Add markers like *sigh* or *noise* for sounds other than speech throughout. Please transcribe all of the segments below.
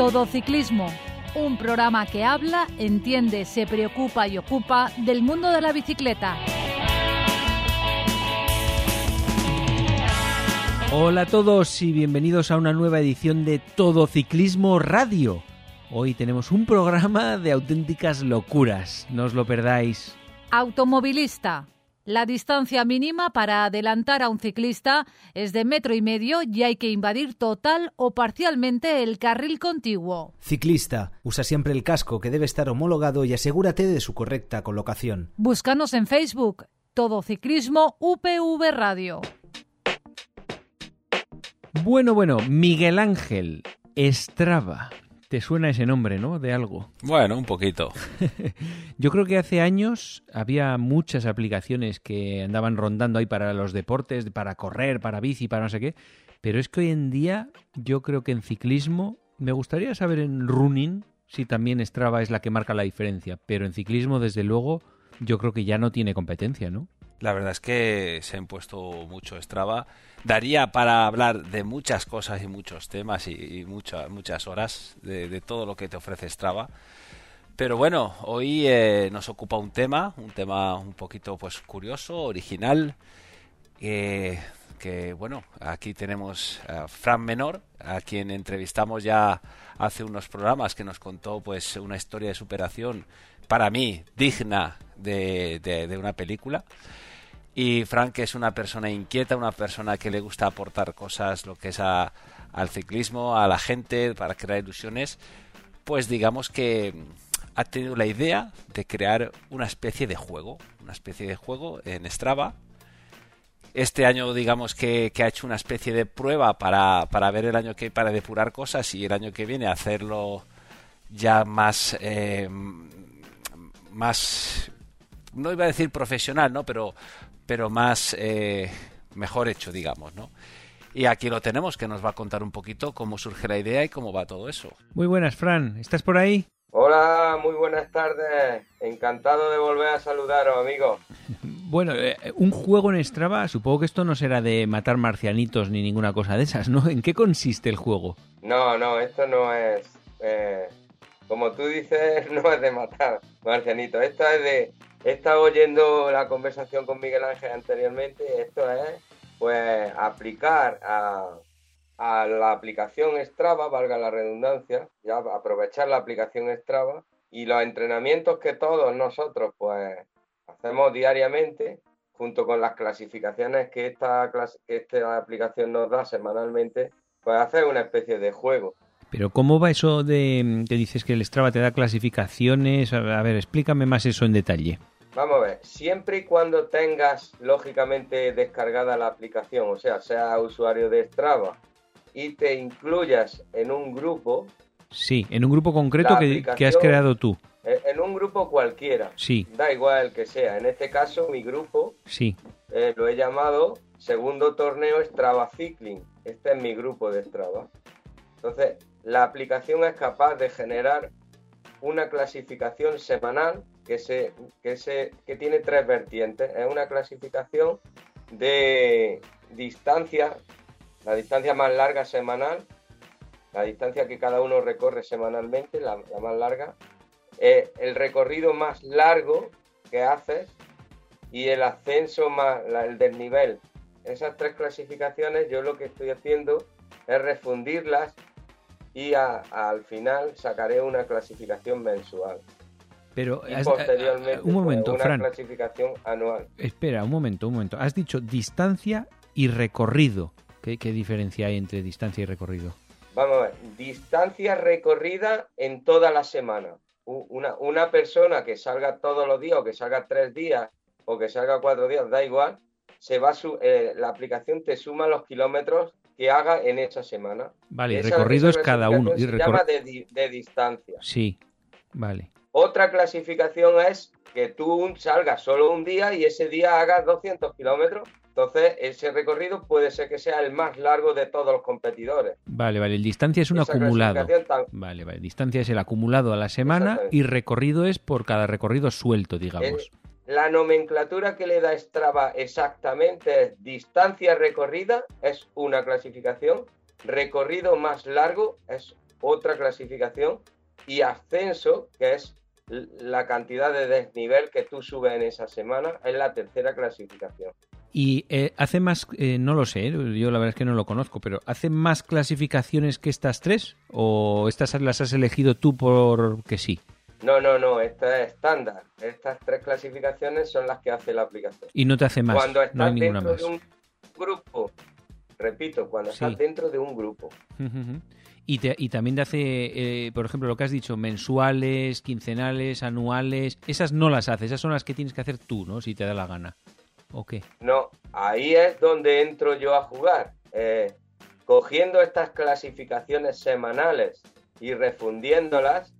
Todo Ciclismo, un programa que habla, entiende, se preocupa y ocupa del mundo de la bicicleta. Hola a todos y bienvenidos a una nueva edición de Todo Ciclismo Radio. Hoy tenemos un programa de auténticas locuras, no os lo perdáis. Automovilista. La distancia mínima para adelantar a un ciclista es de metro y medio y hay que invadir total o parcialmente el carril contiguo. Ciclista, usa siempre el casco que debe estar homologado y asegúrate de su correcta colocación. Búscanos en Facebook, Todo Ciclismo UPV Radio. Bueno, bueno, Miguel Ángel Estrava. ¿Te suena ese nombre, no? De algo. Bueno, un poquito. *laughs* Yo creo que hace años había muchas aplicaciones que andaban rondando ahí para los deportes, para correr, para bici, para no sé qué. Pero es que hoy en día yo creo que en ciclismo, me gustaría saber en running si también Strava es la que marca la diferencia. Pero en ciclismo, desde luego, yo creo que ya no tiene competencia, ¿no? La verdad es que se ha impuesto mucho Strava. Daría para hablar de muchas cosas y muchos temas y, muchas muchas horas de, todo lo que te ofrece Strava. Pero bueno, hoy eh, nos ocupa un tema, un tema un poquito pues curioso, original, que bueno, aquí tenemos a Fran Menor, a quien entrevistamos ya hace unos programas que nos contó pues una historia de superación para mí digna de, de una película. Y Frank es una persona inquieta, una persona que le gusta aportar cosas, lo que es al ciclismo, a la gente, para crear ilusiones. Pues digamos que ha tenido la idea de crear una especie de juego, una especie de juego en Strava. Este año, digamos que, ha hecho una especie de prueba para, para, ver el año que para depurar cosas y el año que viene hacerlo ya más, eh, más, no iba a decir profesional, ¿no? Pero pero más eh, mejor hecho, digamos, ¿no? Y aquí lo tenemos, que nos va a contar un poquito cómo surge la idea y cómo va todo eso. Muy buenas, Fran. ¿Estás por ahí? Hola, muy buenas tardes. Encantado de volver a saludaros, amigos. *laughs* Bueno, eh, un juego en Strava, supongo que esto no será de matar marcianitos ni ninguna cosa de esas, ¿no? ¿En qué consiste el juego? No, no, esto no es, eh, como tú dices, *laughs* no es de matar marcianitos. Esto es de he estado oyendo la conversación con Miguel Ángel anteriormente. Esto es, pues, aplicar a, la aplicación Strava, valga la redundancia, aprovechar la aplicación Strava y los entrenamientos que todos nosotros, pues, hacemos diariamente, junto con las clasificaciones que esta aplicación nos da semanalmente, pues hacer una especie de juego. Pero ¿cómo va eso de que dices que el Strava te da clasificaciones? A ver, explícame más eso en detalle. Vamos a ver, siempre y cuando tengas lógicamente descargada la aplicación, o sea, sea usuario de Strava y te incluyas en un grupo. Sí, en un grupo concreto que, has creado tú. En un grupo cualquiera. Sí. Da igual el que sea. En este caso, mi grupo. Sí. Eh, lo he llamado Segundo Torneo Strava Cycling. Este es mi grupo de Strava. Entonces, la aplicación es capaz de generar una clasificación semanal que, se, que, se, que tiene tres vertientes. Es una clasificación de distancia, la distancia más larga semanal, la distancia que cada uno recorre semanalmente, la, más larga, el recorrido más largo que haces y el ascenso más, el desnivel. Esas tres clasificaciones yo lo que estoy haciendo es refundirlas y al final sacaré una clasificación mensual. Pero y posteriormente un momento, una Fran, clasificación anual. Espera, un momento, un momento. Has dicho distancia y recorrido. ¿Qué, diferencia hay entre distancia y recorrido? Vamos a ver, distancia recorrida en toda la semana. Una, una persona que salga todos los días o que salga tres días o que salga cuatro días, da igual, se va su, eh, la aplicación te suma los kilómetros que haga en esa semana. Vale, recorrido es cada uno. Y se llama de, de, distancia. Sí, vale. Otra clasificación es que tú salgas solo un día y ese día hagas 200 kilómetros. Entonces, ese recorrido puede ser que sea el más largo de todos los competidores. Vale, vale. El distancia es un acumulado. Vale, vale. Distancia es el acumulado a la semana y recorrido es por cada recorrido suelto, digamos. La nomenclatura que le da Strava exactamente es distancia recorrida, es una clasificación, recorrido más largo es otra clasificación, y ascenso, que es la cantidad de desnivel que tú subes en esa semana, es la tercera clasificación. Y eh, hace más, eh, no lo sé, yo la verdad es que no lo conozco, pero ¿hace más clasificaciones que estas tres? ¿O estas las has elegido tú porque sí? No, no, no, esta es estándar. Estas tres clasificaciones son las que hace la aplicación. Y no te hace más. Cuando estás no hay dentro más. de un grupo, repito, cuando estás dentro de un grupo. Y, te, y, también te hace, eh, por ejemplo, lo que has dicho, mensuales, quincenales, anuales. Esas no las haces, esas son las que tienes que hacer tú, ¿no? Si te da la gana. ¿O qué? No, ahí es donde entro yo a jugar. Eh, cogiendo estas clasificaciones semanales y refundiéndolas,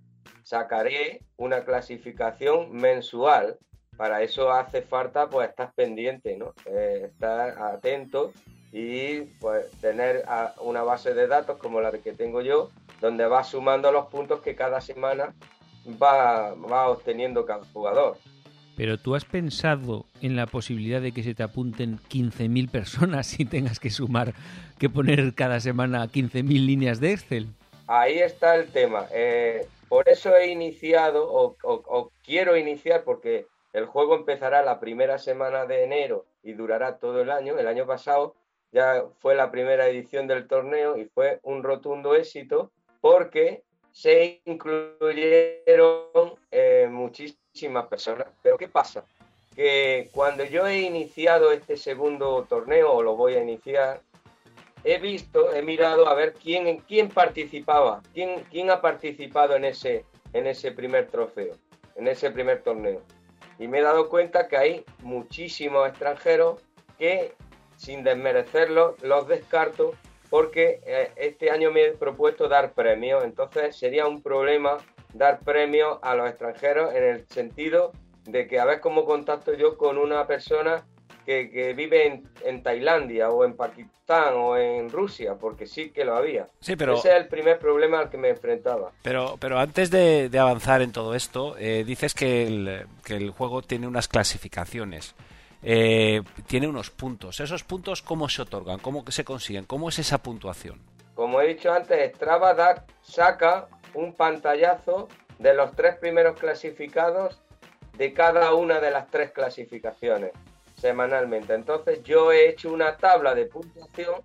sacaré una clasificación mensual. Para eso hace falta, pues, estar pendiente, ¿no? Eh, estar atento y, pues, tener una base de datos como la que tengo yo, donde va sumando los puntos que cada semana va, va obteniendo cada jugador. Pero tú has pensado en la posibilidad de que se te apunten 15.000 personas y tengas que sumar, que poner cada semana 15.000 líneas de Excel. Ahí está el tema. Eh, por eso he iniciado, o, quiero iniciar, porque el juego empezará la primera semana de enero y durará todo el año. El año pasado ya fue la primera edición del torneo y fue un rotundo éxito porque se incluyeron eh, muchísimas personas. Pero ¿qué pasa? Que cuando yo he iniciado este segundo torneo, o lo voy a iniciar, he visto, he mirado a ver quién, quién participaba, quién, quién ha participado en ese, en ese primer trofeo, en ese primer torneo. Y me he dado cuenta que hay muchísimos extranjeros que, sin desmerecerlos, los descarto porque eh, este año me he propuesto dar premios, entonces sería un problema dar premios a los extranjeros en el sentido de que a ver cómo contacto yo con una persona que, que vive en, en, Tailandia o en Pakistán o en Rusia, porque sí que lo había. Sí, pero... Ese es el primer problema al que me enfrentaba. Pero, pero antes de, de avanzar en todo esto, eh, dices que el, que el juego tiene unas clasificaciones. Eh, tiene unos puntos. ¿Esos puntos cómo se otorgan? ¿Cómo se consiguen? ¿Cómo es esa puntuación? Como he dicho antes, Strava da, saca un pantallazo de los tres primeros clasificados de cada una de las tres clasificaciones semanalmente. Entonces yo he hecho una tabla de puntuación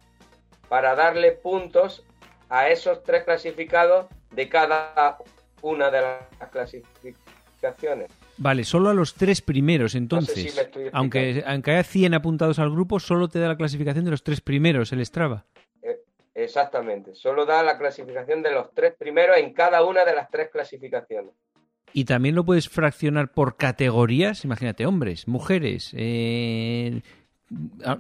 para darle puntos a esos tres clasificados de cada una de las clasificaciones. Vale, solo a los tres primeros, entonces. No sé si aunque, aunque haya 100 apuntados al grupo, solo te da la clasificación de los tres primeros, el Strava. Eh, exactamente, solo da la clasificación de los tres primeros en cada una de las tres clasificaciones. Y también lo puedes fraccionar por categorías, imagínate, hombres, mujeres. Eh...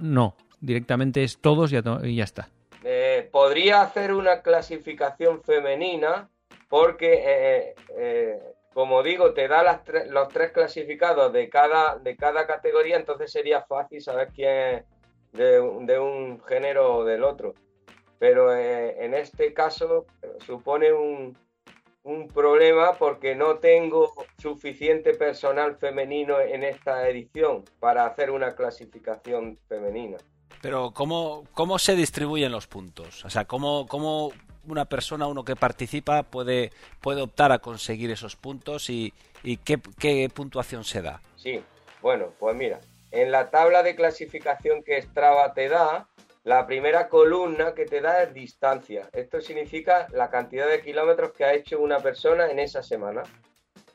No, directamente es todos y ya, está. Eh, podría hacer una clasificación femenina porque eh, eh, como digo, te da las los tres clasificados de cada, de cada categoría, entonces sería fácil saber quién es de, un género o del otro. Pero en este caso supone un, un, problema porque no tengo suficiente personal femenino en esta edición para hacer una clasificación femenina. Pero ¿cómo, cómo se distribuyen los puntos? O sea, ¿cómo, cómo una persona, uno que participa, puede, puede optar a conseguir esos puntos y, y qué, qué, puntuación se da? Sí, bueno, pues mira, en la tabla de clasificación que Strava te da, la primera columna que te da es distancia. Esto significa la cantidad de kilómetros que ha hecho una persona en esa semana.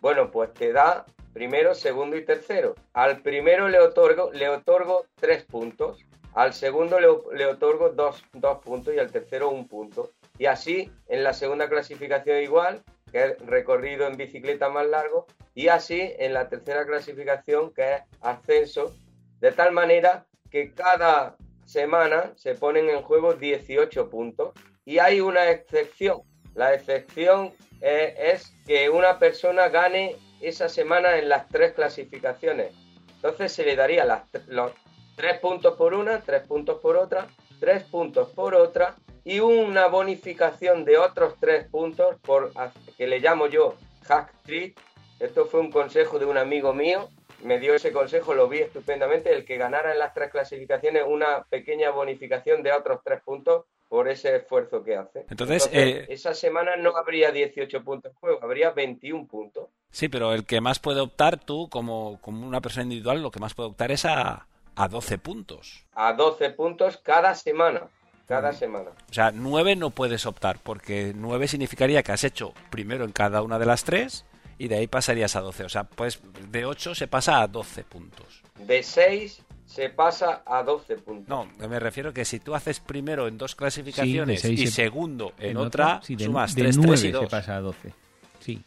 Bueno, pues te da primero, segundo y tercero. Al primero le otorgo, le otorgo tres puntos. Al segundo le, le otorgo dos, dos puntos y al tercero un punto. Y así, en la segunda clasificación igual, que es recorrido en bicicleta más largo, y así en la tercera clasificación, que es ascenso, de tal manera que cada semana se ponen en juego 18 puntos. Y hay una excepción. La excepción eh, es que una persona gane esa semana en las tres clasificaciones. Entonces se le daría las, los tres puntos por una, tres puntos por otra, tres puntos por otra y una bonificación de otros tres puntos por que le llamo yo hack treat. Esto fue un consejo de un amigo mío me dio ese consejo, lo vi estupendamente, el que ganara en las tres clasificaciones una pequeña bonificación de otros tres puntos por ese esfuerzo que hace. Entonces, eh, esa semana no habría 18 puntos en juego, habría 21 puntos. Sí, pero el que más puede optar tú, como, como una persona individual, lo que más puede optar es a, a 12 puntos. A 12 puntos cada semana. Cada semana. O sea, 9 no puedes optar, porque 9 significaría que has hecho primero en cada una de las tres y de ahí pasarías a 12. O sea, pues de 8 se pasa a 12 puntos. De 6 se pasa a 12 puntos. No, me refiero que si tú haces primero en dos clasificaciones y segundo en, otra, sumas 3, 3 y 2. se pasa a 12. Sí.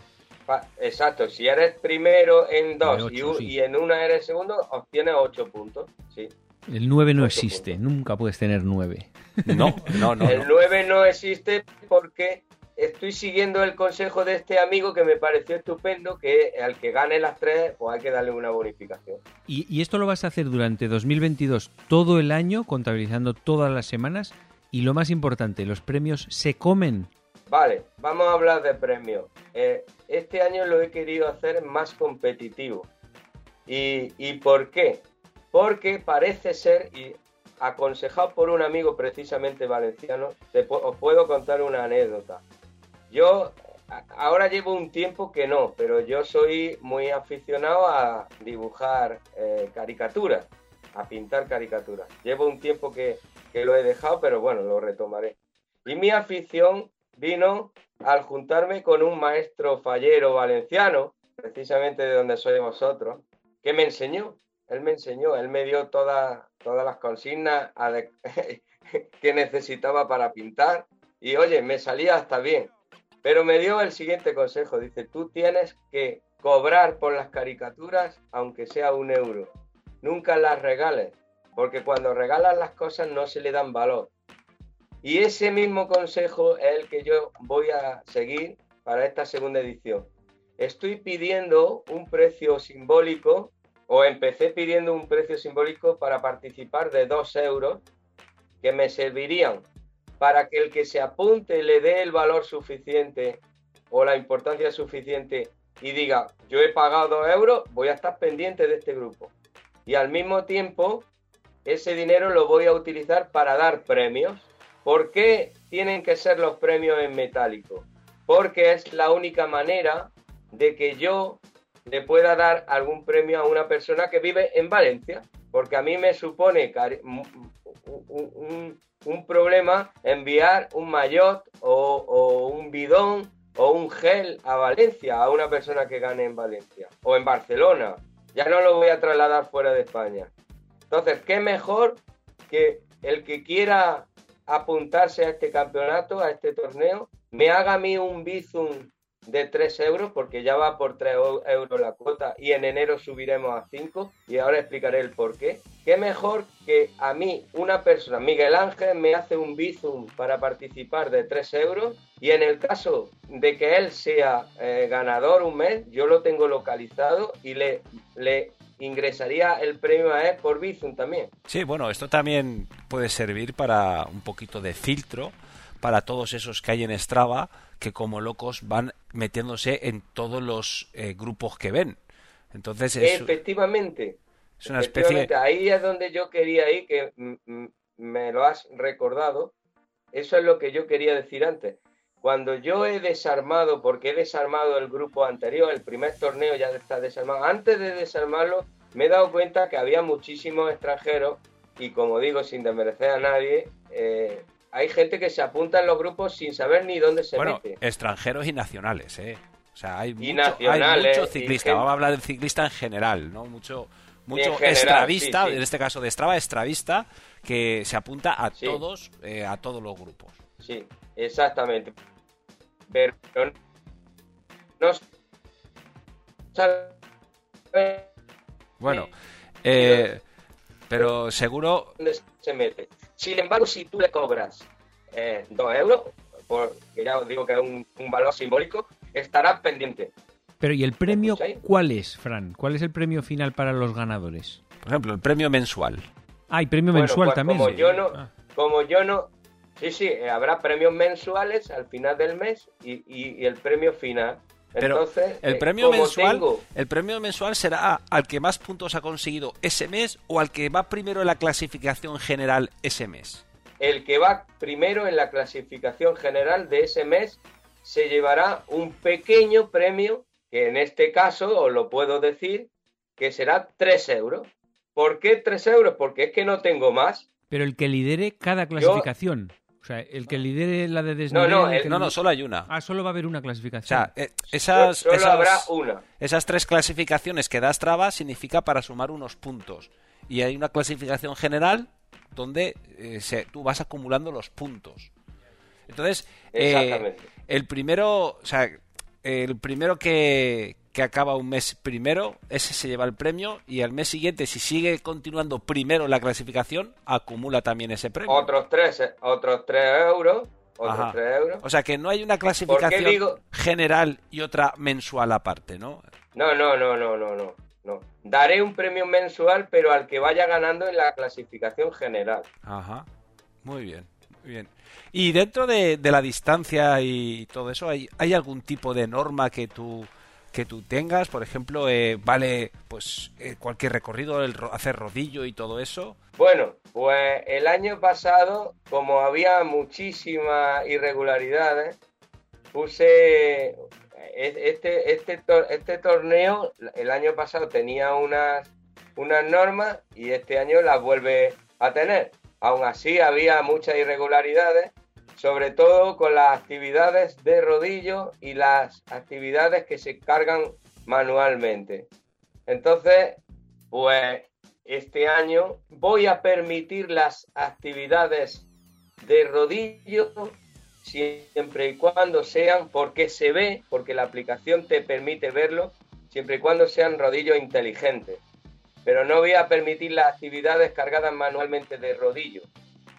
Exacto, si eres primero en dos y, en una eres segundo, obtienes 8 puntos. Sí. El 9 no existe, nunca puedes tener 9. No, no, no. El 9 no existe porque estoy siguiendo el consejo de este amigo que me pareció estupendo, que al que gane las tres, pues hay que darle una bonificación. ¿Y, esto lo vas a hacer durante 2022 todo el año, contabilizando todas las semanas? Y lo más importante, ¿los premios se comen? Vale, vamos a hablar de premios. Eh, este año lo he querido hacer más competitivo. ¿Y, ¿Y por qué? Porque parece ser, y aconsejado por un amigo precisamente valenciano, te, os puedo contar una anécdota. Yo ahora llevo un tiempo que no, pero yo soy muy aficionado a dibujar eh, caricaturas, a pintar caricaturas. Llevo un tiempo que, lo he dejado, pero bueno, lo retomaré. Y mi afición vino al juntarme con un maestro fallero valenciano, precisamente de donde sois vosotros, que me enseñó. Él me enseñó, él me dio todas las consignas *laughs* que necesitaba para pintar y oye, me salía hasta bien. Pero me dio el siguiente consejo. Dice, tú tienes que cobrar por las caricaturas aunque sea un euro. Nunca las regales, porque cuando regalas las cosas no se le dan valor. Y ese mismo consejo es el que yo voy a seguir para esta segunda edición. Estoy pidiendo un precio simbólico, o empecé pidiendo un precio simbólico para participar de dos euros que me servirían para que el que se apunte le dé el valor suficiente o la importancia suficiente y diga, yo he pagado dos euros, voy a estar pendiente de este grupo. Y al mismo tiempo, ese dinero lo voy a utilizar para dar premios. ¿Por qué tienen que ser los premios en metálico? Porque es la única manera de que yo le pueda dar algún premio a una persona que vive en Valencia. Porque a mí me supone un, un problema enviar un maillot o, un bidón o un gel a Valencia, a una persona que gane en Valencia o en Barcelona. Ya no lo voy a trasladar fuera de España. Entonces, ¿qué mejor que el que quiera apuntarse a este campeonato, a este torneo, me haga a mí un bizum de 3 euros, porque ya va por 3 euros la cuota y en enero subiremos a 5 y ahora explicaré el por qué. ¿Qué mejor que a mí una persona, Miguel Ángel, me hace un bizum para participar de 3 euros y en el caso de que él sea eh, ganador un mes, yo lo tengo localizado y le, le ingresaría el premio a él por bizum también. Sí, bueno, esto también puede servir para un poquito de filtro para todos esos que hay en Strava que como locos van metiéndose en todos los eh, grupos que ven. Entonces efectivamente, es una especie ahí es donde yo quería ir que me lo has recordado. Eso es lo que yo quería decir antes. Cuando yo he desarmado, porque he desarmado el grupo anterior, el primer torneo ya está desarmado, antes de desarmarlo me he dado cuenta que había muchísimos extranjeros y como digo, sin desmerecer a nadie, eh, hay gente que se apunta en los grupos sin saber ni dónde se bueno, extranjeros y nacionales, ¿eh? O sea, hay, mucho, hay mucho ciclista. Vamos a hablar del ciclista en general, ¿no? Mucho, mucho estravista, en este caso de Strava, estravista, que se apunta a todos, eh, a todos los grupos. Sí, exactamente. Pero no bueno, eh, pero seguro se mete. Sin embargo, si tú le cobras eh, 2 euros, porque ya os digo que es un, valor simbólico, estarás pendiente. Pero ¿y el premio cuál es, Fran? ¿Cuál es el premio final para los ganadores? Por ejemplo, el premio mensual. Ah, y premio mensual pues también. Como yo no, ah. como yo no, sí, sí, eh, habrá premios mensuales al final del mes y, y, el premio final. Pero Entonces, el eh, premio mensual, tengo- el premio mensual será al que más puntos ha conseguido ese mes o al que va primero en la clasificación general ese mes. el que va primero en la clasificación general de ese mes se llevará un pequeño premio, que en este caso os lo puedo decir, que será 3 euros. ¿Por qué 3 euros? Porque es que no tengo más. Pero el que lidere cada clasificación. O sea, el que lidere la de desnivel... no, el el- que No, no, lidere- solo hay una. Ah, solo va a haber una O clasificación. sea, eh, esas, Solo esas- habrá una. esas tres clasificaciones que da Strava significa para sumar unos puntos. Y hay una clasificación general donde eh, se- tú vas acumulando los puntos. Entonces, eh, Exactamente. el primero, o sea, el primero que, que acaba un mes primero, ese se lleva el premio y al mes siguiente, si sigue continuando primero en la clasificación, acumula también ese premio. Otros 3, otros 3 euros. Otros Ajá. 3 euros. O sea que no hay una clasificación digo- general y otra mensual aparte, ¿no? No, no, no, no, no, no, no. Daré un premio mensual, pero al que vaya ganando en la clasificación general. Ajá. Muy bien, muy bien. Y dentro de, de la distancia y todo eso, ¿hay, hay algún tipo de norma que tú que tú tengas? Por ejemplo, eh, vale pues eh, cualquier recorrido, el ro- hacer rodillo y todo eso. Bueno, pues el año pasado, como había muchísimas irregularidades, puse e- este, este, tor- este torneo, el año pasado tenía unas, unas normas y este año las vuelve a tener. Aún así había muchas irregularidades, sobre todo con las actividades de rodillo y las actividades que se cargan manualmente. Entonces, pues este año voy a permitir las actividades de rodillo siempre y cuando sean, porque se ve, porque la aplicación te permite verlo, siempre y cuando sean rodillos inteligentes. Pero no voy a permitir las actividades cargadas manualmente de rodillo,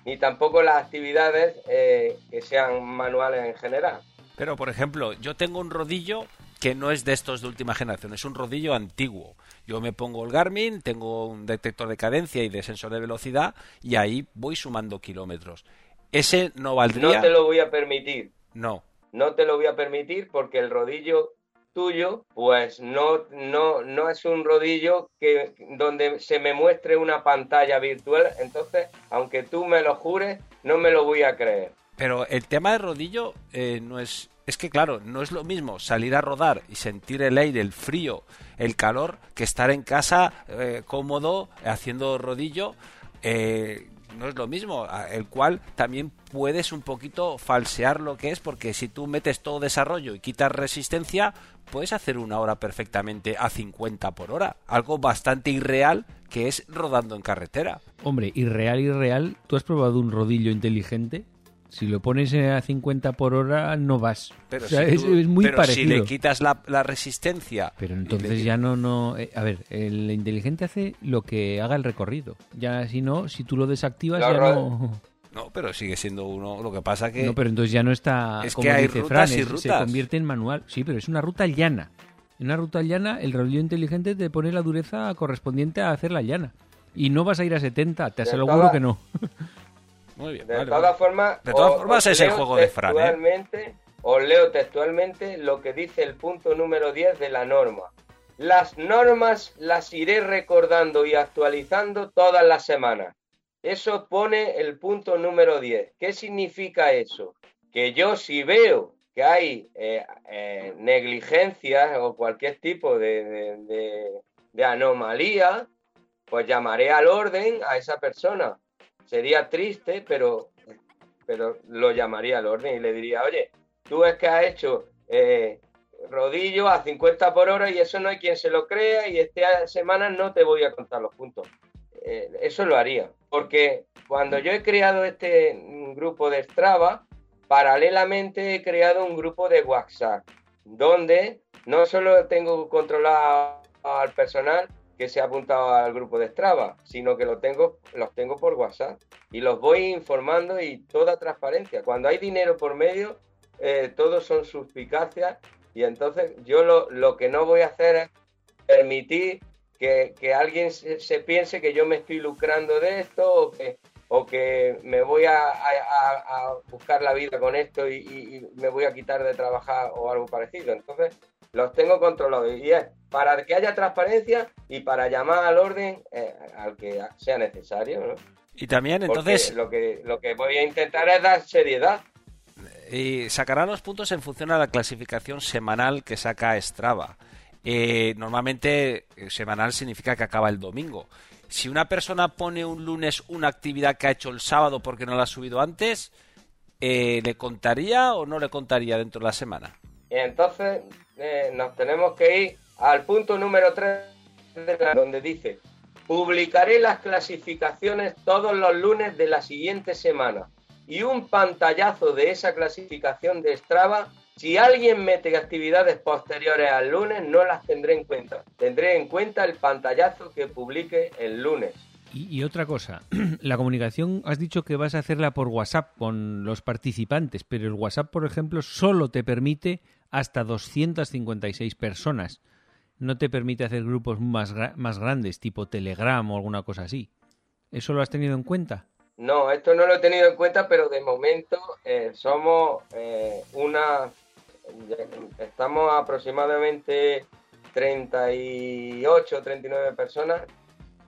ni tampoco las actividades eh, que sean manuales en general. Pero, por ejemplo, yo tengo un rodillo que no es de estos de última generación, es un rodillo antiguo. Yo me pongo el Garmin, tengo un detector de cadencia y de sensor de velocidad y ahí voy sumando kilómetros. Ese no valdría. No te lo voy a permitir. No. no te lo voy a permitir porque el rodillo tuyo pues no no no es un rodillo que donde se me muestre una pantalla virtual entonces aunque tú me lo jures no me lo voy a creer Pero el tema de rodillo eh, no es. Es que, claro, no es lo mismo salir a rodar y sentir el aire, el frío, el calor, que estar en casa eh, cómodo haciendo rodillo. eh, no es lo mismo, el cual también puedes un poquito falsear lo que es, porque si tú metes todo desarrollo y quitas resistencia, puedes hacer una hora perfectamente a 50 por hora. Algo bastante irreal que es rodando en carretera. Hombre, irreal, irreal. ¿Tú has probado un rodillo inteligente? Si lo pones a 50 por hora, no vas. Pero, o sea, si, es, tú- es muy pero parecido. si le quitas la, la resistencia Pero le entonces ya no, no. eh, a ver, el inteligente hace lo que haga el recorrido. Ya si no, si tú lo desactivas, ya no. No, pero sigue siendo uno. Lo que pasa que. No, pero entonces ya no está. Es como que hay dice rutas Fran, y es- Se rutas. convierte en manual. Sí, pero es una ruta llana. En una ruta llana, el rodillo inteligente te pone la dureza correspondiente a hacerla llana. Y no vas a ir a 70, te aseguro que no. *laughs* Muy bien, de vale, todas vale. formas De todas formas es el juego de Fran, ¿eh? textualmente- os leo textualmente lo que dice el punto número 10 de la norma las normas las iré recordando y actualizando todas las semanas eso pone el punto número 10. ¿Qué significa eso? Que yo si veo que hay eh, eh, negligencias o cualquier tipo de, de- de- de anomalía, pues llamaré al orden a esa persona. Sería triste, pero, pero lo llamaría al orden y le diría, oye, tú es que has hecho eh, rodillo a 50 por hora y eso no hay quien se lo crea y esta semana no te voy a contar los puntos eh, eso lo haría. Porque cuando yo he creado este mm, grupo de Strava, paralelamente he creado un grupo de WhatsApp, donde no solo tengo controlado al personal que se ha apuntado al grupo de Strava, sino que lo tengo, los tengo por WhatsApp y los voy informando y toda transparencia. Cuando hay dinero por medio, eh, todos son suspicacias y entonces yo lo, lo que no voy a hacer es permitir que, que alguien se, se piense que yo me estoy lucrando de esto o que, o que me voy a, a- a- buscar la vida con esto y- y me voy a quitar de trabajar o algo parecido. Entonces, los tengo controlados. Y es para que haya transparencia y para llamar al orden eh, al que sea necesario. ¿no? Y también, entonces. lo que, lo que voy a intentar es dar seriedad. Y sacará los puntos en función a la clasificación semanal que saca Strava. Eh, normalmente, eh, semanal significa que acaba el domingo. Si una persona pone un lunes una actividad que ha hecho el sábado porque no la ha subido antes, eh, ¿le contaría o no le contaría dentro de la semana? Y entonces nos tenemos que ir al punto número 3, donde dice, publicaré las clasificaciones todos los lunes de la siguiente semana y un pantallazo de esa clasificación de Strava. Si alguien mete actividades posteriores al lunes, no las tendré en cuenta. Tendré en cuenta el pantallazo que publique el lunes. Y, otra cosa, *clears throat* la comunicación has dicho que vas a hacerla por WhatsApp con los participantes, pero el WhatsApp, por ejemplo, solo te permite hasta 256 personas. No te permite hacer grupos más, más grandes, tipo Telegram o alguna cosa así. ¿Eso lo has tenido en cuenta? No, esto no lo he tenido en cuenta, pero de momento eh, somos eh, una... Estamos aproximadamente 38, 39 personas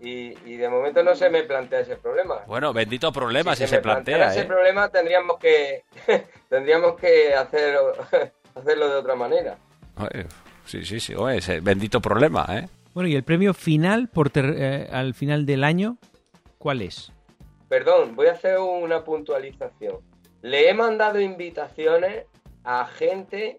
y, de momento no se me plantea ese problema. Bueno, bendito problema si, se, plantea. ese ¿eh? problema tendríamos que *laughs* tendríamos que hacerlo, hacerlo de otra manera. Sí, sí, sí, ese bendito problema, ¿eh? Bueno, y el premio final por al final del año, ¿cuál es? Perdón, voy a hacer una puntualización. Le he mandado invitaciones a gente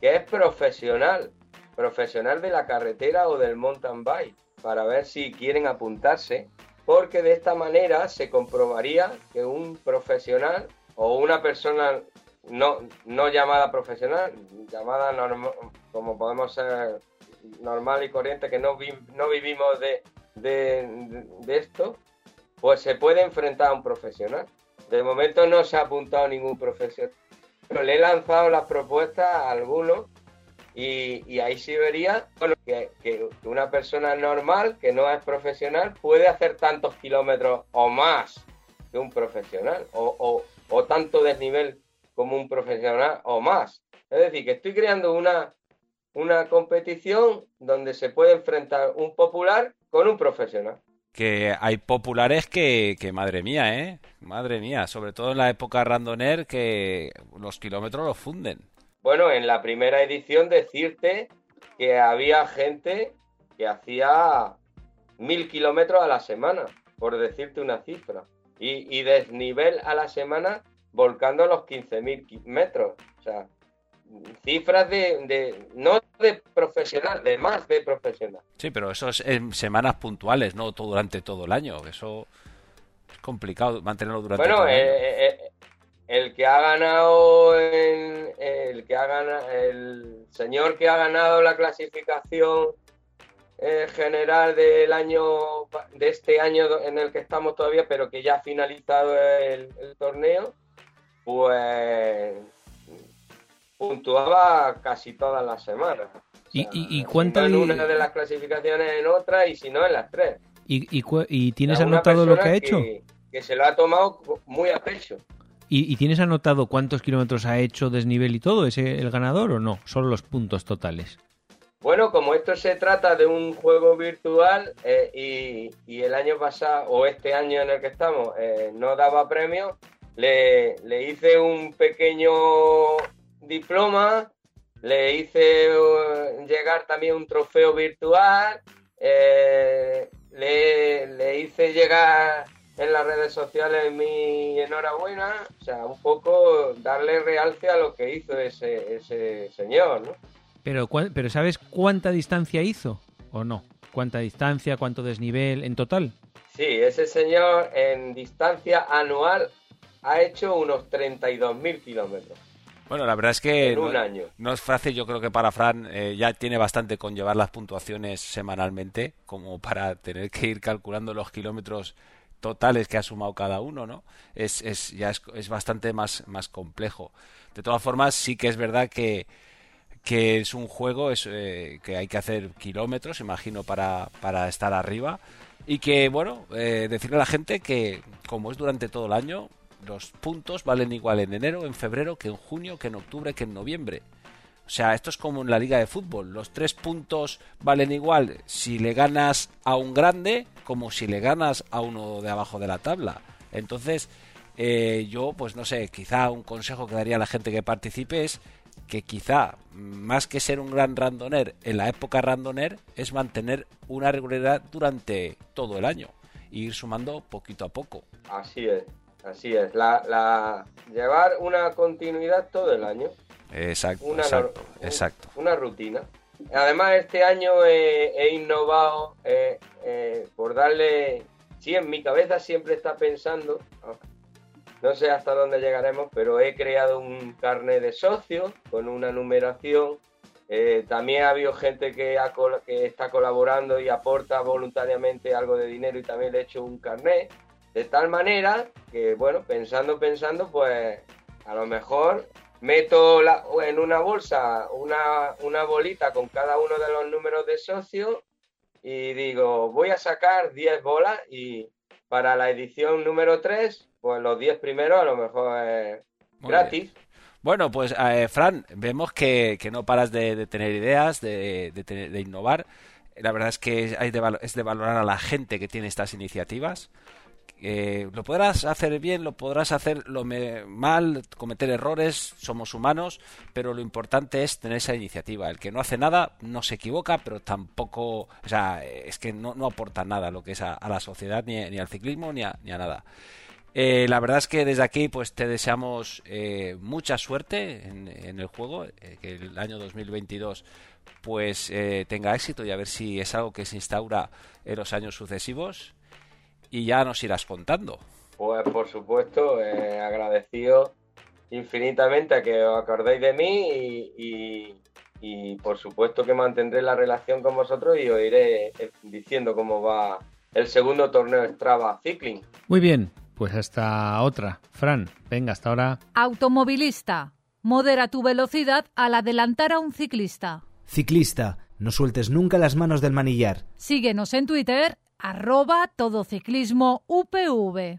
que es profesional, profesional de la carretera o del mountain bike, para ver si quieren apuntarse, porque de esta manera se comprobaría que un profesional o una persona no, no llamada profesional, llamada como podemos ser normal y corriente, que no, no vivimos de, de esto, pues se puede enfrentar a un profesional. De momento no se ha apuntado ningún profesional. Pero le he lanzado las propuestas a algunos y, ahí sí vería que, una persona normal, que no es profesional, puede hacer tantos kilómetros o más que un profesional, o, o tanto desnivel como un profesional o más. Es decir, que estoy creando una, una competición donde se puede enfrentar un popular con un profesional que hay populares que, que, madre mía, ¿eh? Madre mía, sobre todo en la época randoner que los kilómetros los funden. Bueno, en la primera edición decirte que había gente que hacía mil kilómetros a la semana, por decirte una cifra, y, y desnivel a la semana volcando los 15.000 metros. O sea, cifras de, no de profesional, de más de profesional. Sí, pero eso es en semanas puntuales, no todo durante todo el año. Eso es complicado mantenerlo durante todo el año. Bueno, eh, eh, el que ha ganado el, que ha ganado, el señor que ha ganado la clasificación eh, general del año de este año en el que estamos todavía, pero que ya ha finalizado el torneo, pues puntuaba casi todas las semanas. ¿Y, y, y En una de las clasificaciones en otra y si no en las tres. ¿Y, y, tienes anotado lo que ha hecho? Que, se lo ha tomado muy a pecho. ¿Y, tienes anotado cuántos kilómetros ha hecho, desnivel y todo? ¿Es el ganador o no? Solo los puntos totales. Bueno, como esto se trata de un juego virtual eh, y, el año pasado, o este año en el que estamos, eh, no daba premio, le, le hice un pequeño diploma, le hice uh, llegar también un trofeo virtual, eh, le, hice llegar en las redes sociales mi enhorabuena, o sea, un poco darle realce a lo que hizo ese, ese señor, ¿no? Pero, pero ¿sabes cuánta distancia hizo o no? ¿Cuánta distancia, cuánto desnivel en total? Sí, ese señor en distancia anual ha hecho unos 32.000 kilómetros. Bueno, la verdad es que no, es fácil, yo creo que para Fran eh, ya tiene bastante con llevar las puntuaciones semanalmente, como para tener que ir calculando los kilómetros totales que ha sumado cada uno, ¿no? Es, es ya es, es, bastante más, más complejo. De todas formas, sí que es verdad que, que es un juego es, eh, que hay que hacer kilómetros, imagino, para, para estar arriba. Y que, bueno, eh, decirle a la gente que, como es durante todo el año, los puntos valen igual en enero, en febrero, que en junio, que en octubre, que en noviembre. O sea, esto es como en la liga de fútbol. Los tres puntos valen igual si le ganas a un grande como si le ganas a uno de abajo de la tabla. Entonces, eh, yo, pues no sé, quizá un consejo que daría a la gente que participe es que quizá, más que ser un gran randoner en la época randoner, es mantener una regularidad durante todo el año e ir sumando poquito a poco. Así es, así es. La, llevar una continuidad todo el año. Exacto, exacto, exacto. Una rutina. Además, este año he, innovado eh, eh, por darle... Sí, en mi cabeza siempre está pensando, no sé hasta dónde llegaremos, pero he creado un carnet de socios con una numeración. Eh, también ha habido gente que, que está colaborando y aporta voluntariamente algo de dinero y también le he hecho un carnet. De tal manera que, bueno, pensando, pensando, pues a lo mejor meto en una bolsa una, una bolita con cada uno de los números de socios y digo, voy a sacar 10 bolas y para la edición número 3, pues los 10 primeros a lo mejor es gratis. Bueno, pues eh, Fran, vemos que, no paras de, tener ideas, de, de, innovar. La verdad es que hay es de valorar a la gente que tiene estas iniciativas. Eh, lo podrás hacer bien, lo podrás hacer lo mal, cometer errores, somos humanos, pero lo importante es tener esa iniciativa. El que no hace nada no se equivoca, pero tampoco, o sea, es que no, aporta nada lo que es a, la sociedad, ni, al ciclismo, ni a, nada. Eh, la verdad es que desde aquí pues te deseamos eh, mucha suerte en, el juego, que el año 2022 pues tenga éxito y a ver si es algo que se instaura en los años sucesivos y ya nos irás contando. Pues por supuesto, eh, agradecido infinitamente a que os acordéis de mí y, por supuesto que mantendré la relación con vosotros y os iré eh, diciendo cómo va el segundo torneo Strava Cycling. Muy bien, pues hasta otra. Fran, venga, hasta ahora. Automovilista, modera tu velocidad al adelantar a un ciclista. Ciclista, no sueltes nunca las manos del manillar. Síguenos en Twitter arroba ciclismo UPV.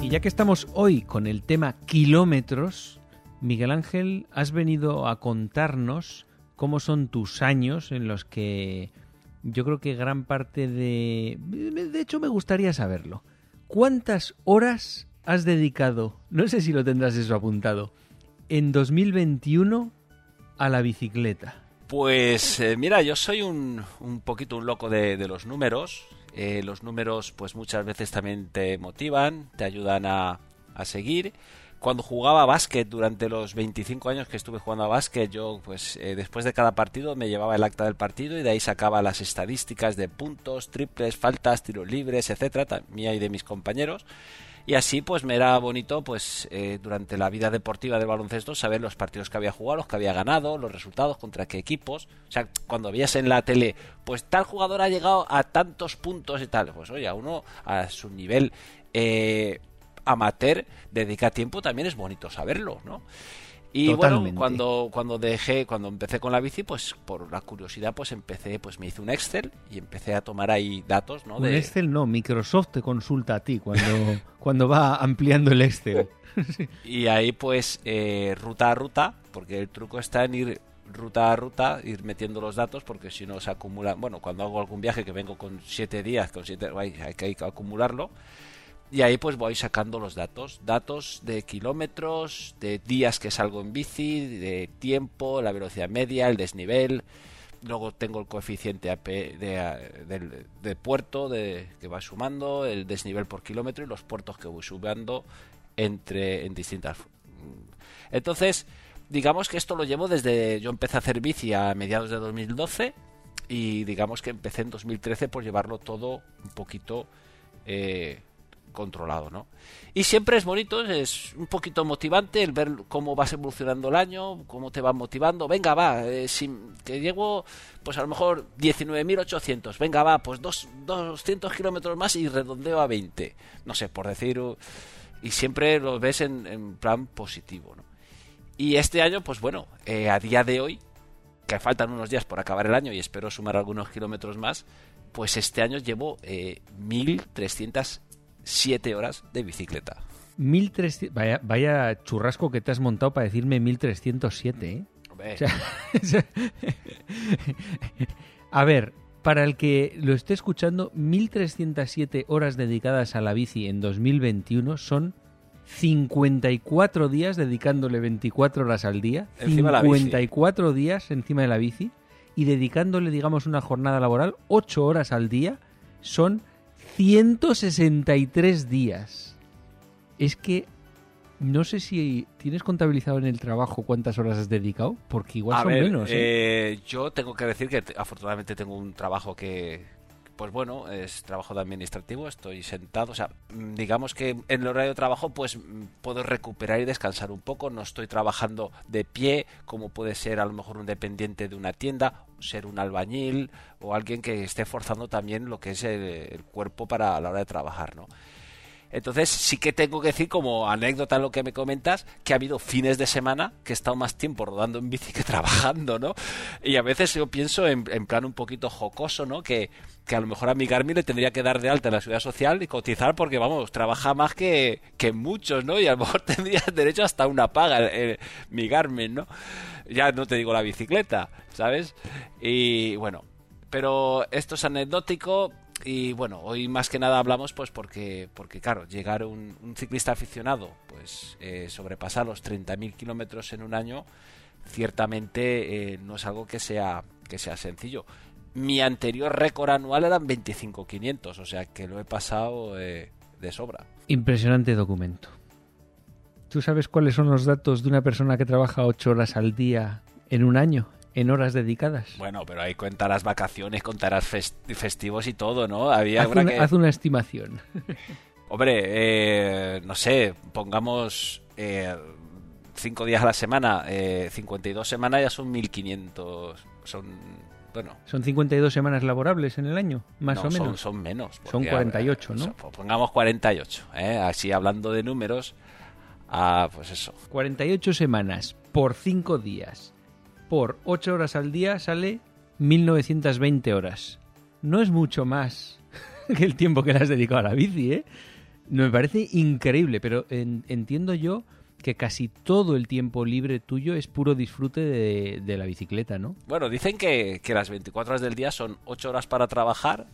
Y ya que estamos hoy con el tema kilómetros, Miguel Ángel, has venido a contarnos cómo son tus años en los que yo creo que gran parte de... De hecho, me gustaría saberlo. ¿Cuántas horas has dedicado, no sé si lo tendrás eso apuntado, en 2021 a la bicicleta? Pues eh, mira, yo soy un, un, poquito un loco de, los números. Eh, los números pues muchas veces también te motivan, te ayudan a, a seguir. Cuando jugaba básquet durante los 25 años que estuve jugando a básquet, yo pues eh, después de cada partido me llevaba el acta del partido y de ahí sacaba las estadísticas de puntos, triples, faltas, tiros libres, etcétera, también y de mis compañeros y así pues me era bonito pues eh, durante la vida deportiva del baloncesto saber los partidos que había jugado, los que había ganado, los resultados, contra qué equipos. O sea, cuando veías en la tele, pues tal jugador ha llegado a tantos puntos y tal, pues oye, a uno a su nivel eh, amateur dedica tiempo también es bonito saberlo, ¿no? Y bueno, cuando, cuando dejé, cuando empecé con la bici, pues por la curiosidad, pues empecé, pues me hice un Excel y empecé a tomar ahí datos, ¿no? Un Excel no, Microsoft te consulta a ti cuando, *laughs* cuando va ampliando el Excel. *laughs* y ahí pues eh, ruta a ruta, porque el truco está en ir ruta a ruta, ir metiendo los datos, porque si no se acumulan, bueno, cuando hago algún viaje que vengo con siete días, con siete, hay que acumularlo y ahí pues voy sacando los datos, datos de kilómetros, de días que salgo en bici, de tiempo, la velocidad media, el desnivel. Luego tengo el coeficiente de, de, puerto de, que va sumando, el desnivel por kilómetro y los puertos que voy subiendo entre en distintas. Entonces, digamos que esto lo llevo desde yo empecé a hacer bici a mediados de 2012 y digamos que empecé en 2013 por llevarlo todo un poquito eh, controlado, ¿no? Y siempre es bonito, es un poquito motivante el ver cómo vas evolucionando el año, cómo te vas motivando. Venga, va, eh, que llego, pues a lo mejor 19.800. Venga, va, pues dos, 200 kilómetros más y redondeo a 20. No sé, por decir. Y siempre lo ves en, plan positivo, ¿no? Y este año, pues bueno, eh, a día de hoy, que faltan unos días por acabar el año y espero sumar algunos kilómetros más, pues este año llevo eh, 1.300 siete horas de bicicleta. 1300, vaya, vaya churrasco que te has montado para decirme 1307, ¿eh? Hombre. O sea, *laughs* a ver, para el que lo esté escuchando, 1.307 horas dedicadas a la bici en 2021 son 54 días dedicándole 24 horas al día. Encima de la bici. 54 días encima de la bici. Y dedicándole, digamos, una jornada laboral 8 horas al día son 163 días. Es que no sé si tienes contabilizado en el trabajo cuántas horas has dedicado, porque igual A son ver, menos. ¿eh? eh, yo tengo que decir que te- afortunadamente tengo un trabajo que, pues bueno, es trabajo de administrativo, estoy sentado, o sea, mm, digamos que en el horario de trabajo pues mm, puedo recuperar y descansar un poco, no estoy trabajando de pie como puede ser a lo mejor un dependiente de una tienda, ser un albañil o alguien que esté forzando también lo que es el, cuerpo para a la hora de trabajar, ¿no? Entonces sí que tengo que decir como anécdota lo que me comentas que ha habido fines de semana que he estado más tiempo rodando en bici que *laughs* trabajando, ¿no? Y a veces yo pienso en, en plan un poquito jocoso, ¿no? Que, que a lo mejor a mi Garmin le tendría que dar de alta en la seguridad social y cotizar porque, vamos, trabaja más que, que muchos, ¿no? Y a lo mejor *laughs* tendría derecho hasta una paga el- mi Garmin, ¿no? Ya no te digo la bicicleta, ¿sabes? Y bueno, pero esto es anecdótico y bueno, hoy más que nada hablamos pues porque, porque claro, llegar un, un ciclista aficionado, pues eh, sobrepasar los 30.000 kilómetros en un año, ciertamente eh, no es algo que sea, que sea sencillo. Mi anterior récord anual eran 25.500, o sea que lo he pasado eh, de sobra. Impresionante documento. ¿Tú sabes cuáles son los datos de una persona que trabaja 8 horas al día en un año? En horas dedicadas. Bueno, pero ahí contarás vacaciones, contarás fest- festivos y todo, ¿no? Había haz, una una, que... haz una estimación. *laughs* Hombre, eh, no sé, pongamos eh, cinco días a la semana, eh, 52 semanas ya son 1500, son, bueno, Son 52 semanas laborables en el año, más no, o son, menos. son menos. Son porque, 48, eh, ¿no? so- Pongamos 48, ¿eh? así hablando de números, ah, pues eso. 48 semanas por 5 días por 8 horas al día sale 1920 horas. No es mucho más *laughs* que el tiempo que le has dedicado a la bici, ¿eh? Me parece increíble, pero en- entiendo yo que casi todo el tiempo libre tuyo es puro disfrute de, de la bicicleta, ¿no? Bueno, dicen que, que las 24 horas del día son 8 horas para trabajar,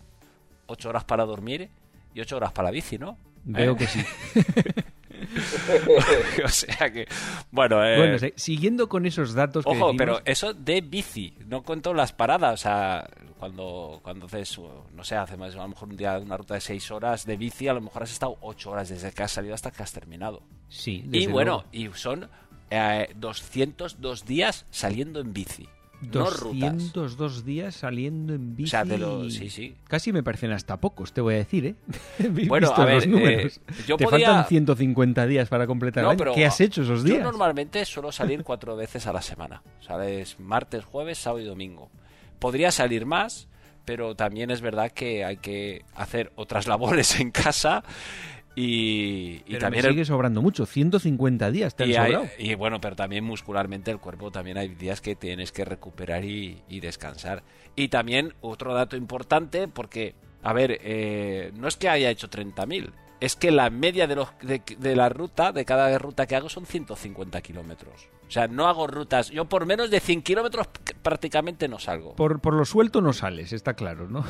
8 horas para dormir y 8 horas para la bici, ¿no? Veo ¿Eh? que sí. *laughs* *laughs* o sea que, bueno, eh, Bueno, siguiendo con esos datos que Ojo, decimos- pero eso de bici, no cuento las paradas, o sea, cuando, cuando haces, no sé, hacemos a lo mejor un día una ruta de 6 horas de bici, a lo mejor has estado 8 horas desde que has salido hasta que has terminado. Sí, Y bueno, luego. y son eh, 202 días saliendo en bici, no rutas. 202 días saliendo en bici. O sea, de los, sí, sí. Casi me parecen hasta pocos, te voy a decir, ¿eh? *laughs* Bueno, a ver, los números. eh, yo te podía- faltan 150 días para completar No, el año. pero ¿Qué has hecho esos días? Yo normalmente suelo salir cuatro veces a la semana. Sales martes, jueves, sábado y domingo. Podría salir más, pero también es verdad que hay que hacer otras *laughs* labores en casa y, también me el- sigue sobrando mucho. 150 días te han y, hay- sobrado. y bueno, pero también muscularmente el cuerpo también hay días que tienes que recuperar y, y descansar. Y también otro dato importante, porque, a ver, eh, no es que haya hecho 30.000, es que la media de, los, de, de la ruta, de cada ruta que hago, son 150 kilómetros. O sea, no hago rutas. Yo por menos de 100 kilómetros prácticamente no salgo. Por, por lo suelto no sales, está claro, ¿no?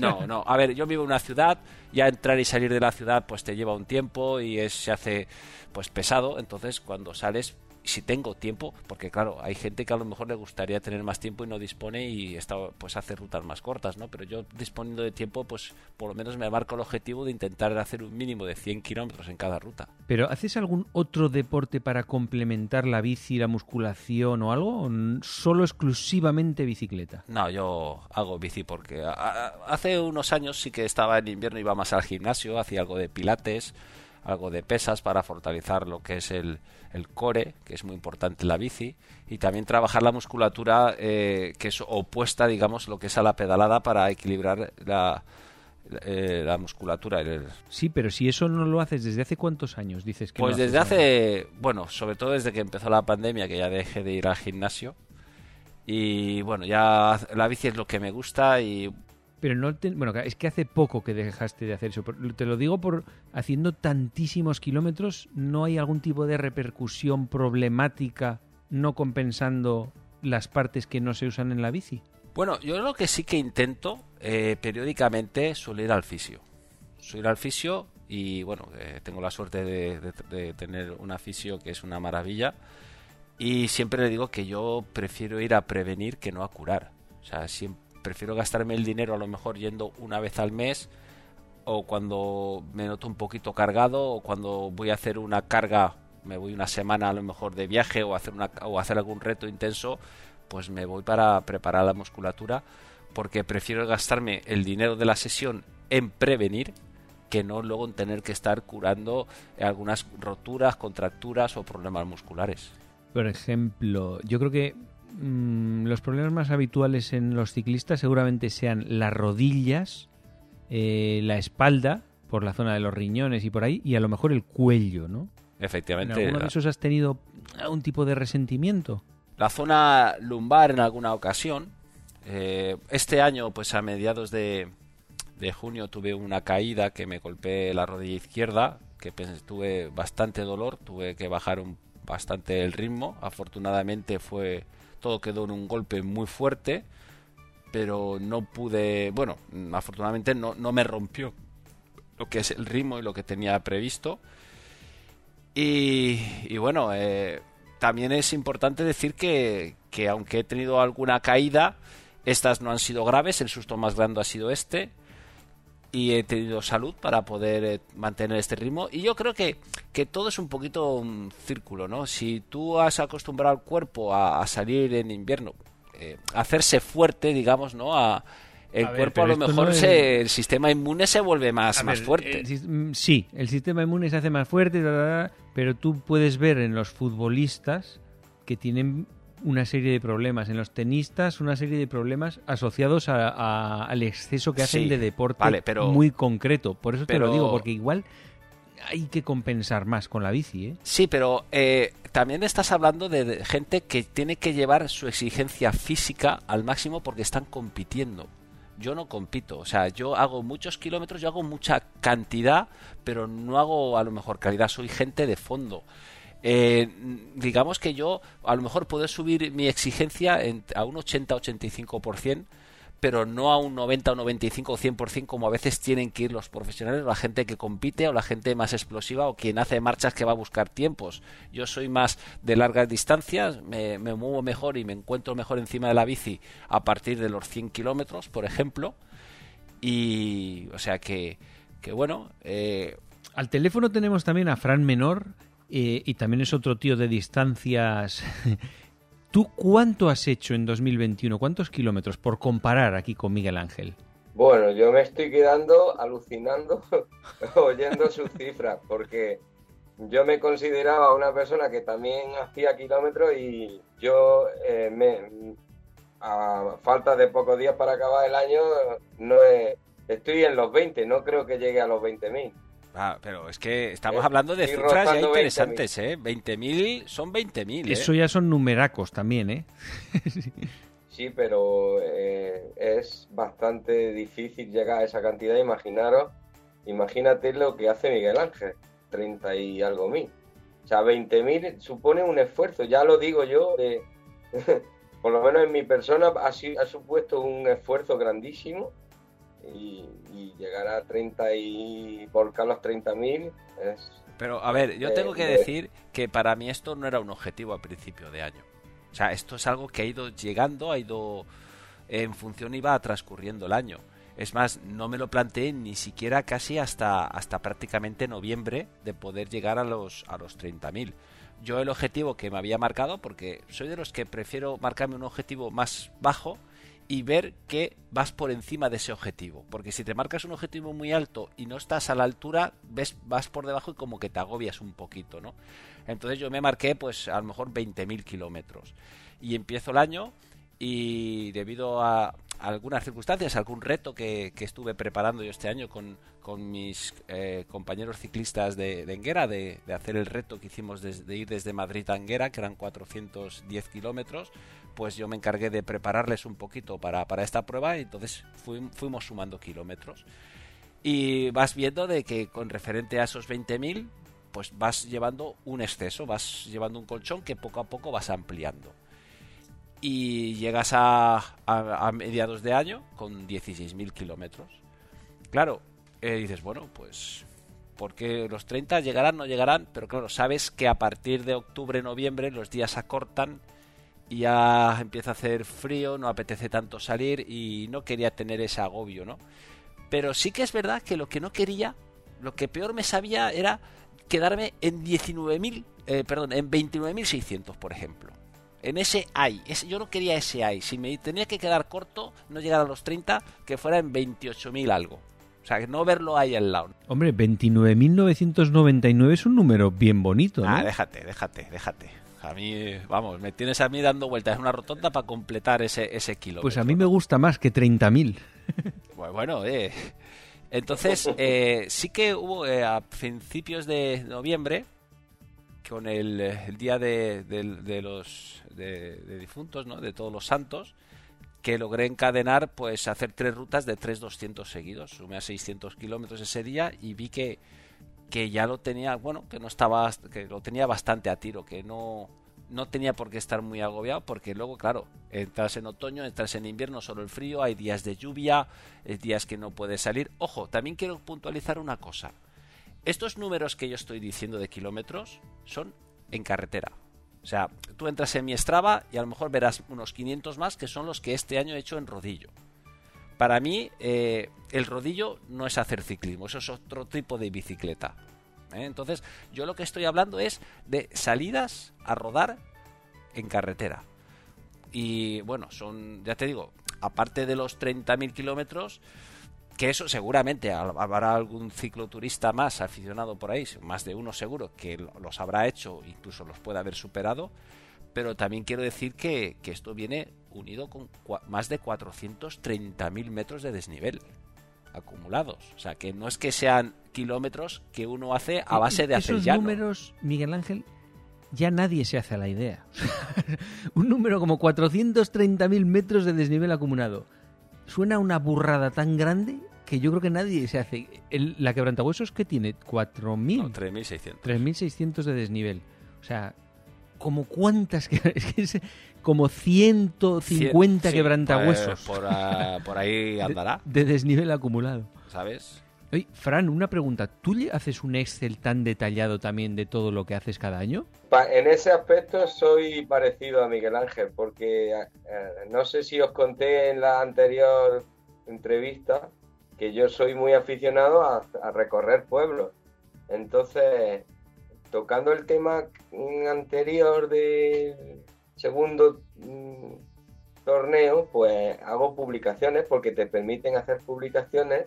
No, no. A ver, yo vivo en una ciudad, ya entrar y salir de la ciudad pues te lleva un tiempo y es, se hace pues pesado. Entonces cuando sales, si tengo tiempo, porque claro, hay gente que a lo mejor le gustaría tener más tiempo y no dispone y está, pues hace rutas más cortas, ¿no? Pero yo disponiendo de tiempo, pues por lo menos me marco el objetivo de intentar hacer un mínimo de 100 kilómetros en cada ruta. Pero ¿haces algún otro deporte para complementar la bici, la musculación o algo? ¿O solo exclusivamente bicicleta? No, yo hago bici porque hace unos años sí que estaba en invierno, iba más al gimnasio, hacía algo de pilates, algo de pesas para fortalecer lo que es el, el core, que es muy importante la bici, y también trabajar la musculatura eh, que es opuesta, digamos, lo que es a la pedalada para equilibrar la, eh, la musculatura. Sí, pero si eso no lo haces desde hace cuántos años, dices que pues no desde hace, bueno, sobre todo desde que empezó la pandemia, que ya dejé de ir al gimnasio. Y bueno, ya la bici es lo que me gusta y Pero no bueno, es que hace poco que dejaste de hacer eso. Te lo digo por haciendo tantísimos kilómetros, ¿no hay algún tipo de repercusión problemática no compensando las partes que no se usan en la bici? Bueno, yo lo que sí que intento eh, periódicamente suelo ir al fisio. Suelo ir al fisio y bueno, eh, tengo la suerte de, tener una fisio que es una maravilla y siempre le digo que yo prefiero ir a prevenir que no a curar. O sea, siempre, prefiero gastarme el dinero a lo mejor yendo una vez al mes o cuando me noto un poquito cargado o cuando voy a hacer una carga me voy una semana a lo mejor de viaje o hacer una o hacer algún reto intenso pues me voy para preparar la musculatura porque prefiero gastarme el dinero de la sesión en prevenir que no luego en tener que estar curando algunas roturas, contracturas o problemas musculares. Por ejemplo, yo creo que mm, los problemas más habituales en los ciclistas seguramente sean las rodillas, eh, la espalda, por la zona de los riñones y por ahí, y a lo mejor el cuello, ¿no? Efectivamente. ¿En alguno de esos has tenido algún tipo de resentimiento? la zona lumbar en alguna ocasión. Eh, este año, pues a mediados de, junio tuve una caída que me golpeé la rodilla izquierda, que tuve bastante dolor, tuve que bajar un, bastante el ritmo. Afortunadamente fue todo quedó en un golpe muy fuerte, pero no pude, bueno, afortunadamente no, no me rompió lo que es el ritmo y lo que tenía previsto. Y, bueno, eh, también es importante decir que, aunque he tenido alguna caída, estas no han sido graves, el susto más grande ha sido este y he tenido salud para poder eh, mantener este ritmo y yo creo que, que, todo es un poquito un círculo, ¿no? Si tú has acostumbrado al cuerpo a, salir en invierno, eh, hacerse fuerte, digamos, ¿no? A, el cuerpo a lo mejor el sistema inmune se vuelve más, más fuerte. Mm, sí, el sistema inmune se hace más fuerte, pero tú puedes ver en los futbolistas que tienen una serie de problemas, en los tenistas una serie de problemas asociados al exceso que hacen de deporte muy concreto. Por eso te lo digo, porque igual hay que compensar más con la bici. ¿eh? Sí, pero eh, también estás hablando de gente que tiene que llevar su exigencia física al máximo porque están compitiendo yo no compito. O sea, yo hago muchos kilómetros, yo hago mucha cantidad, pero no hago a lo mejor calidad. Soy gente de fondo. Eh, digamos que yo a lo mejor puedo subir mi exigencia a un 80-85%, pero no a un 90 o 95 o 100% como a veces tienen que ir los profesionales, la gente que compite o la gente más explosiva o quien hace marchas que va a buscar tiempos. Yo soy más de largas distancias, me, muevo mejor y me encuentro mejor encima de la bici a partir de los 100 kilómetros, por ejemplo. Y, o sea que, que bueno. Eh, Al teléfono tenemos también a Fran Menor, eh, y también es otro tío de distancias *laughs* ¿Tú cuánto has hecho en 2021? ¿Cuántos kilómetros por comparar aquí con Miguel Ángel? Bueno, yo me estoy quedando alucinando *laughs* oyendo sus cifras, porque yo me consideraba una persona que también hacía kilómetros y yo eh, me, a falta de pocos días para acabar el año, no estoy en los 20, no creo que llegue a los 20.000. Ah, pero es que estamos hablando de cifras ya interesantes, 20 ¿eh? 20.000 son 20.000. ¿eh? Eso ya son numeracos también, ¿eh? *laughs* sí, pero eh, es bastante difícil llegar a esa cantidad. Imaginaros, imagínate lo que hace Miguel Ángel, 30 y algo mil. O sea, 20.000 supone un esfuerzo, ya lo digo yo, *laughs* por lo menos en mi persona ha, ha supuesto un esfuerzo grandísimo y, llegar a 30 y volcar los 30.000 es... Pero a ver, yo tengo que decir que para mí esto no era un objetivo a principio de año. O sea, esto es algo que ha ido llegando, ha ido en función y va transcurriendo el año. Es más, no me lo planteé ni siquiera casi hasta, hasta prácticamente noviembre de poder llegar a los, a los 30.000. Yo el objetivo que me había marcado, porque soy de los que prefiero marcarme un objetivo más bajo, y ver que vas por encima de ese objetivo. Porque si te marcas un objetivo muy alto y no estás a la altura, ves, vas por debajo y como que te agobias un poquito, ¿no? Entonces yo me marqué pues a lo mejor 20.000 kilómetros. Y empiezo el año y debido a algunas circunstancias, algún reto que, estuve preparando yo este año con, mis eh, compañeros ciclistas de, de Enguera, de, hacer el reto que hicimos de, ir desde Madrid a Enguera, que eran 410 kilómetros, pues yo me encargué de prepararles un poquito para, esta prueba y entonces fuimos sumando kilómetros. Y vas viendo de que con referente a esos 20.000, pues vas llevando un exceso, vas llevando un colchón que poco a poco vas ampliando. y llegas a, a, mediados de año con 16.000 kilómetros. Claro, eh, dices, bueno, pues porque los 30 llegarán, no llegarán, pero claro, sabes que a partir de octubre, noviembre los días acortan y ya empieza a hacer frío, no apetece tanto salir y no quería tener ese agobio, ¿no? Pero sí que es verdad que lo que no quería, lo que peor me sabía era quedarme en 19.000, eh, perdón, en 29.600, por ejemplo. En ese hay, yo no quería ese hay. Si me tenía que quedar corto, no llegar a los 30, que fuera en 28.000 algo. O sea, que no verlo ahí al lado. Hombre, 29.999 es un número bien bonito, ¿no? Ah, déjate, déjate, déjate. A mí, vamos, me tienes a mí dando vueltas en una rotonda para completar ese, ese kilómetro. Pues a mí me gusta más que 30.000. Pues bueno, eh. Entonces, eh, sí que hubo eh, a principios de noviembre, con el, el día de, de los de, difuntos, ¿no? De todos los santos, que logré encadenar, pues hacer tres rutas de 3.200 seguidos. Sumé a 600 kilómetros ese día y vi que, que ya lo tenía, bueno, que no estaba, que lo tenía bastante a tiro, que no, no tenía por qué estar muy agobiado, porque luego, claro, entras en otoño, entras en invierno, solo el frío, hay días de lluvia, hay días que no puedes salir. Ojo, también quiero puntualizar una cosa. Estos números que yo estoy diciendo de kilómetros son en carretera. O sea, tú entras en mi Strava y a lo mejor verás unos 500 más que son los que este año he hecho en rodillo. Para mí, eh, el rodillo no es hacer ciclismo, eso es otro tipo de bicicleta. ¿eh? Entonces, yo lo que estoy hablando es de salidas a rodar en carretera. Y bueno, son, ya te digo, aparte de los 30.000 kilómetros, que eso seguramente habrá algún cicloturista más aficionado por ahí, más de uno seguro, que los habrá hecho, incluso los puede haber superado, pero también quiero decir que, esto viene unido con más de 430.000 metros de desnivel acumulados. O sea, que no es que sean kilómetros que uno hace a base de hacer Esos números, Miguel Ángel, ya nadie se hace a la idea. *laughs* Un número como 430.000 metros de desnivel acumulado. Suena una burrada tan grande que yo creo que nadie se hace. El, la quebrantahuesos que tiene 4.000. No, 3.600. 3.600 de desnivel. O sea, como cuántas *laughs* es que como 150 quebrantahuesos. Pues, por, ahí *laughs* andará. De, desnivel acumulado. ¿Sabes? Oye, Fran, una pregunta. ¿Tú le haces un Excel tan detallado también de todo lo que haces cada año? En ese aspecto soy parecido a Miguel Ángel, porque eh, no sé si os conté en la anterior entrevista que yo soy muy aficionado a, recorrer pueblos. Entonces, tocando el tema anterior del segundo mm, torneo, pues hago publicaciones porque te permiten hacer publicaciones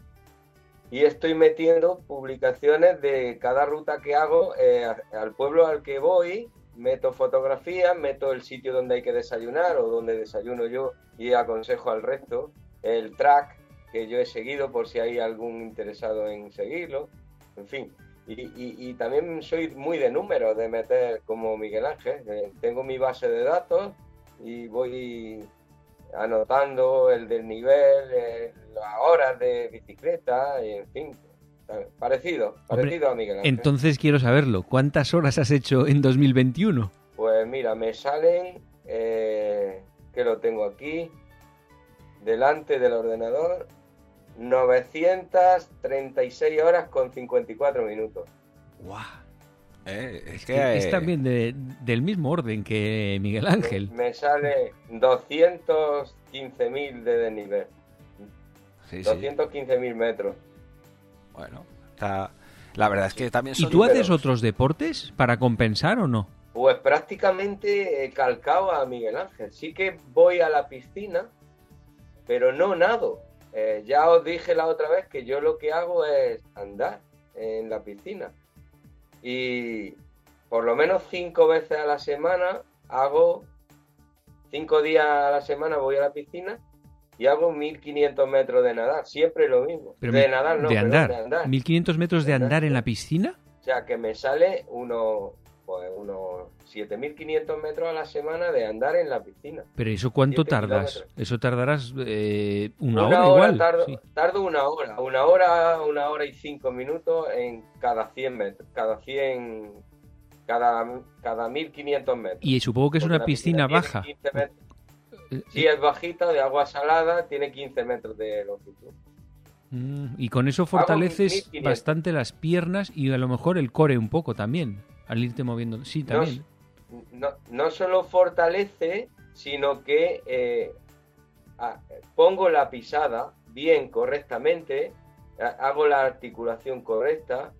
y estoy metiendo publicaciones de cada ruta que hago eh, al pueblo al que voy, meto fotografías, meto el sitio donde hay que desayunar o donde desayuno yo y aconsejo al resto, el track que yo he seguido por si hay algún interesado en seguirlo, en fin. Y, también soy muy de números, de meter como Miguel Ángel. Eh, tengo mi base de datos y voy anotando el del nivel, eh, las horas de bicicleta, y en fin. Parecido, parecido a Miguel Ángel. Entonces quiero saberlo. ¿Cuántas horas has hecho en 2021? Pues mira, me salen, eh, que lo tengo aquí, delante del ordenador, 936 horas con 54 minutos. ¡Guau! Eh, es, que, es también del mismo orden que Miguel Ángel. Me, sale 215.000 de desnivel. Sí, 215.000 metros. Bueno, está... la verdad es que también ¿Y tú haces otros deportes para compensar o no? Pues prácticamente calcado a Miguel Ángel. Sí que voy a la piscina, pero no nado. Eh, ya os dije la otra vez que yo lo que hago es andar en la piscina. Y por lo menos cinco veces a la semana hago, cinco días a la semana voy a la piscina y hago 1500 metros de nadar, siempre lo mismo. de nadar, no, de andar. de andar. 1500 metros de, andar en la piscina. O sea, que me sale uno, pues unos 7.500 metros a la semana de andar en la piscina. ¿Pero eso cuánto tardas? Eso tardarás eh, una, hora, igual. Tardo, una hora, una hora, una hora y cinco minutos en cada 100 metros, cada 100, cada, cada 1.500 metros. Y supongo que es una piscina, baja. Si es bajita, de agua salada, tiene 15 metros de longitud. Mm, y con eso fortaleces bastante las piernas y a lo mejor el core un poco también, al irte moviendo. Sí, también. No, no, solo fortalece, sino que eh, pongo la pisada bien, correctamente, hago la articulación correcta,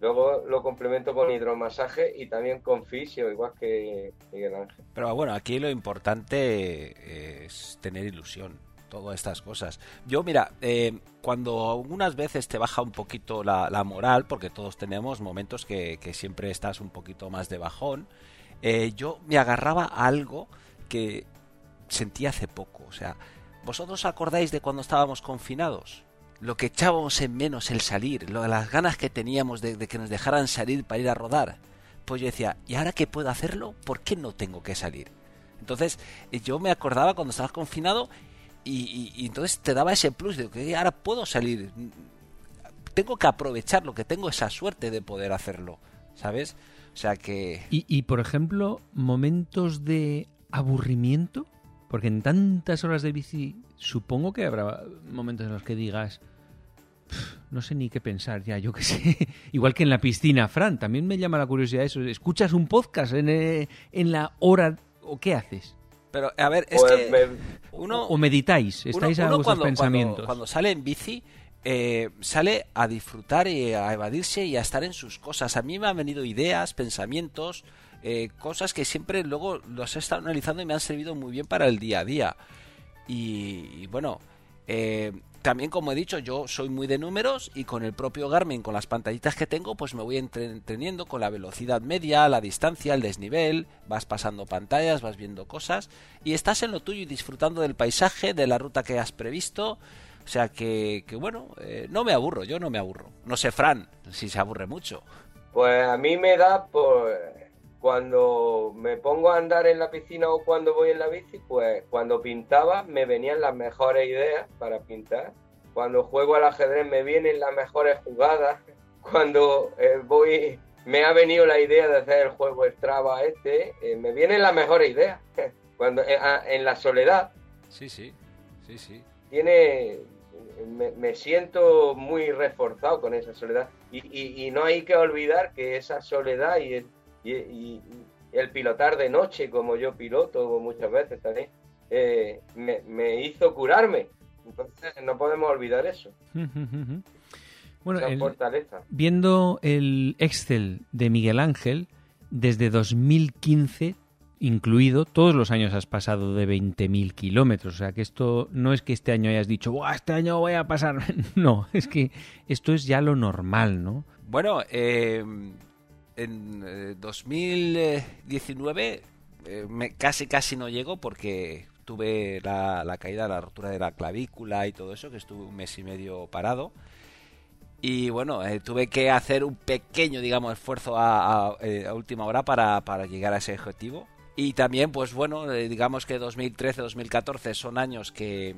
luego lo complemento con hidromasaje y también con fisio, igual que Miguel Ángel. Pero bueno, aquí lo importante es tener ilusión todas estas cosas. Yo, mira, eh, cuando algunas veces te baja un poquito la, moral, porque todos tenemos momentos que, siempre estás un poquito más de bajón, eh, yo me agarraba a algo que sentí hace poco. O sea, ¿vosotros acordáis de cuando estábamos confinados? Lo que echábamos en menos el salir, las ganas que teníamos de, que nos dejaran salir para ir a rodar. Pues yo decía, ¿y ahora que puedo hacerlo? ¿Por qué no tengo que salir? Entonces, yo me acordaba cuando estabas confinado y, entonces te daba ese plus de que ahora puedo salir. Tengo que aprovecharlo, que tengo esa suerte de poder hacerlo, ¿sabes? O sea que... Y, y por ejemplo, momentos de aburrimiento, porque en tantas horas de bici supongo que habrá momentos en los que digas, no sé ni qué pensar ya, yo qué *laughs* sé. Igual que en la piscina, Fran, también me llama la curiosidad eso. ¿Escuchas un podcast en, eh, en la hora o qué haces? Pero, a ver, es que uno... O meditáis, estáis a vuestros cuando, pensamientos. Cuando, sale en bici, eh, sale a disfrutar y a evadirse y a estar en sus cosas. A mí me han venido ideas, pensamientos, eh, cosas que siempre luego los he estado analizando y me han servido muy bien para el día a día. Y, bueno, eh, también como he dicho, yo soy muy de números y con el propio Garmin, con las pantallitas que tengo, pues me voy entreteniendo con la velocidad media, la distancia, el desnivel, vas pasando pantallas, vas viendo cosas y estás en lo tuyo y disfrutando del paisaje, de la ruta que has previsto. O sea que, que bueno, eh, no me aburro, yo no me aburro. No sé, Fran, si se aburre mucho. Pues a mí me da por cuando me pongo a andar en la piscina o cuando voy en la bici, pues cuando pintaba me venían las mejores ideas para pintar. Cuando juego al ajedrez me vienen las mejores jugadas. *laughs* Cuando eh, voy, me ha venido la idea de hacer el juego Strava este, eh, me vienen las mejores ideas. *laughs* Cuando eh, ah, en la soledad. Sí, sí, sí, sí. Tiene, me, siento muy reforzado con esa soledad. Y, y no hay que olvidar que esa soledad y y, el pilotar de noche, como yo piloto muchas veces también, eh, me, hizo curarme. Entonces no podemos olvidar eso. *laughs* bueno, viendo el Excel de Miguel Ángel, desde 2015 incluido, todos los años has pasado de 20.000 kilómetros. O sea que esto no es que este año hayas dicho, este año voy a pasar. *laughs* no, es que esto es ya lo normal, ¿no? Bueno, eh, en 2019 eh, eh, me, casi casi no llego porque tuve la, caída, la rotura de la clavícula y todo eso, que estuve un mes y medio parado. Y bueno, eh, tuve que hacer un pequeño, digamos, esfuerzo a, última hora para, para, llegar a ese objetivo. Y también, pues bueno, digamos que 2013-2014 son años que,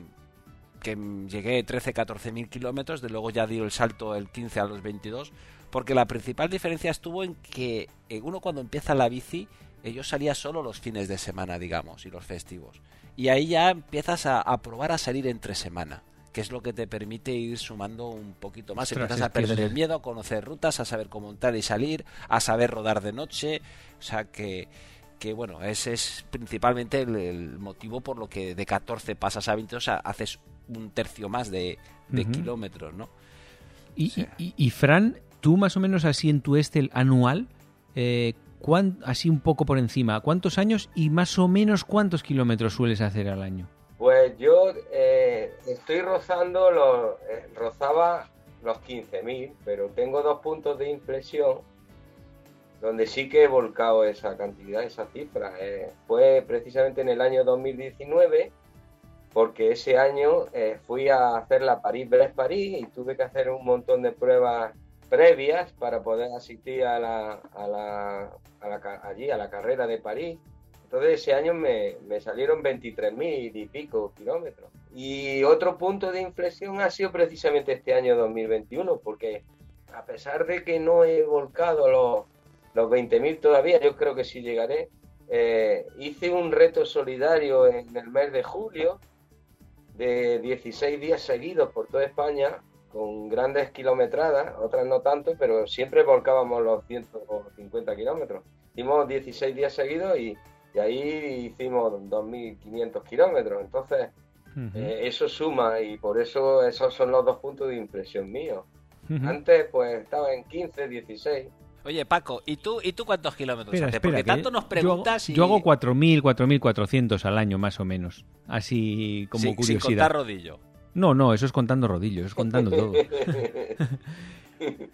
que llegué 13-14 mil kilómetros, de luego ya dio el salto el 15 a los 22 porque la principal diferencia estuvo en que eh, uno cuando empieza la bici, eh, yo salía solo los fines de semana, digamos, y los festivos. Y ahí ya empiezas a, probar a salir entre semana que es lo que te permite ir sumando un poquito más. empiezas a perder el miedo, a conocer rutas, a saber cómo entrar y salir, a saber rodar de noche. O sea que, que bueno, ese es principalmente el, motivo por lo que de 14 pasas a 20, o sea, haces un tercio más de, kilómetros, ¿no? Y, y, Fran, tú más o menos así en tu Estel anual, eh, así un poco por encima, ¿cuántos años y más o menos cuántos kilómetros sueles hacer al año? Pues yo eh, estoy rozando, los, eh, rozaba los 15.000, pero tengo dos puntos de impresión donde sí que he volcado esa cantidad, esa cifra. fue precisamente en el año 2019, porque ese año fui a hacer la París-Brest-París y tuve que hacer un montón de pruebas previas para poder asistir a la, a la, allí a la carrera de París. Entonces ese año me, me salieron 23.000 y pico kilómetros. Y otro punto de inflexión ha sido precisamente este año 2021, porque a pesar de que no he volcado los, los 20.000 todavía, yo creo que sí llegaré, eh, hice un reto solidario en el mes de julio de 16 días seguidos por toda España con grandes kilometradas, otras no tanto, pero siempre volcábamos los 150 kilómetros. Hicimos 16 días seguidos y, ahí hicimos 2.500 kilómetros. Entonces, eh, eso suma y por eso esos son los dos puntos de impresión míos. Antes, pues estaba en 15, 16 Oye, Paco, ¿y tú, ¿y tú cuántos kilómetros haces? Porque tanto nos preguntas yo hago, y... yo hago 4.000, 4.400 al año, más o menos. Así como curiosidad. Sin contar rodillo. No, no, eso es contando rodillo, eso es contando todo. *laughs*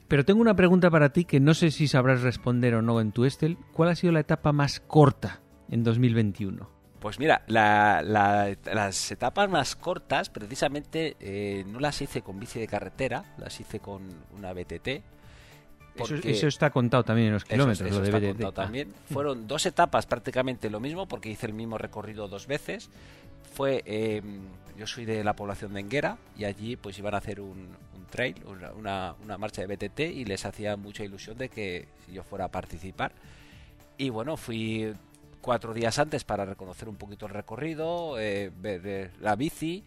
Pero tengo una pregunta para ti que no sé si sabrás responder o no en tu Estel. ¿Cuál ha sido la etapa más corta en 2021? Pues mira, las etapas más cortas, precisamente, eh, no las hice con bici de carretera, las hice con una BTT eso, está contado también en los kilómetros, lo está contado también. *laughs* Fueron dos etapas prácticamente lo mismo, porque hice el mismo recorrido dos veces. Fue, em, yo soy de la población de Enguera y allí pues iban a hacer un, trail, una, una, marcha de BTT y les hacía mucha ilusión de que yo fuera a participar. Y bueno, fui cuatro días antes para reconocer un poquito el recorrido, eh, ver la bici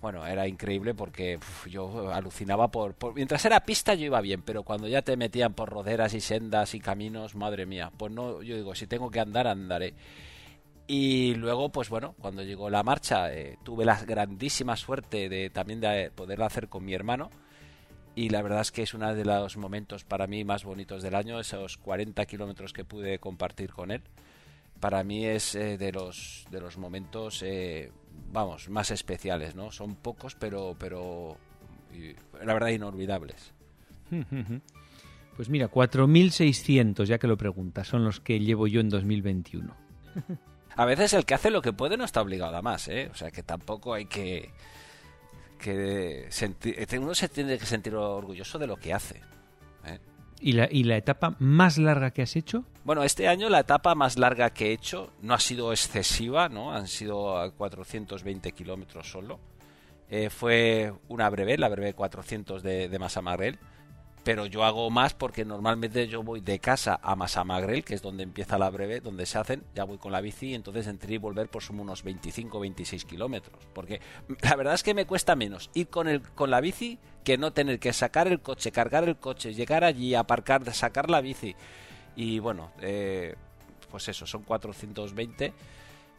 bueno, era increíble porque yo alucinaba por, Mientras era pista yo iba bien, pero cuando ya te metían por roderas y sendas y caminos, madre mía, pues no, yo digo, si tengo que andar, andaré. Y luego, pues bueno, cuando llegó la marcha, eh, tuve la grandísima suerte de también de poderla hacer con mi hermano. Y la verdad es que es uno de los momentos para mí más bonitos del año, esos 40 kilómetros que pude compartir con él. Para mí es eh, de, los, de los momentos eh, vamos, más especiales, ¿no? Son pocos, pero, pero la verdad inolvidables. *laughs* Pues mira, 4.600, ya que lo preguntas, son los que llevo yo en 2021. *laughs* A veces el que hace lo que puede no está obligado a más, ¿eh? O sea, que tampoco hay que... que uno se tiene que sentir orgulloso de lo que hace. ¿Y la, ¿Y la etapa más larga que has hecho? Bueno, este año la etapa más larga que he hecho no ha sido excesiva, ¿no? Han sido a 420 kilómetros solo. Eh, fue una breve, la breve 400 de, de Masamagrel pero yo hago más porque normalmente yo voy de casa a Masamagrel, que es donde empieza la breve, donde se hacen, ya voy con la bici, y entonces entre y volver por son unos 25 26 kilómetros, porque la verdad es que me cuesta menos ir con, el, con la bici que no tener que sacar el coche, cargar el coche, llegar allí, aparcar, sacar la bici, y bueno, eh, pues eso, son 420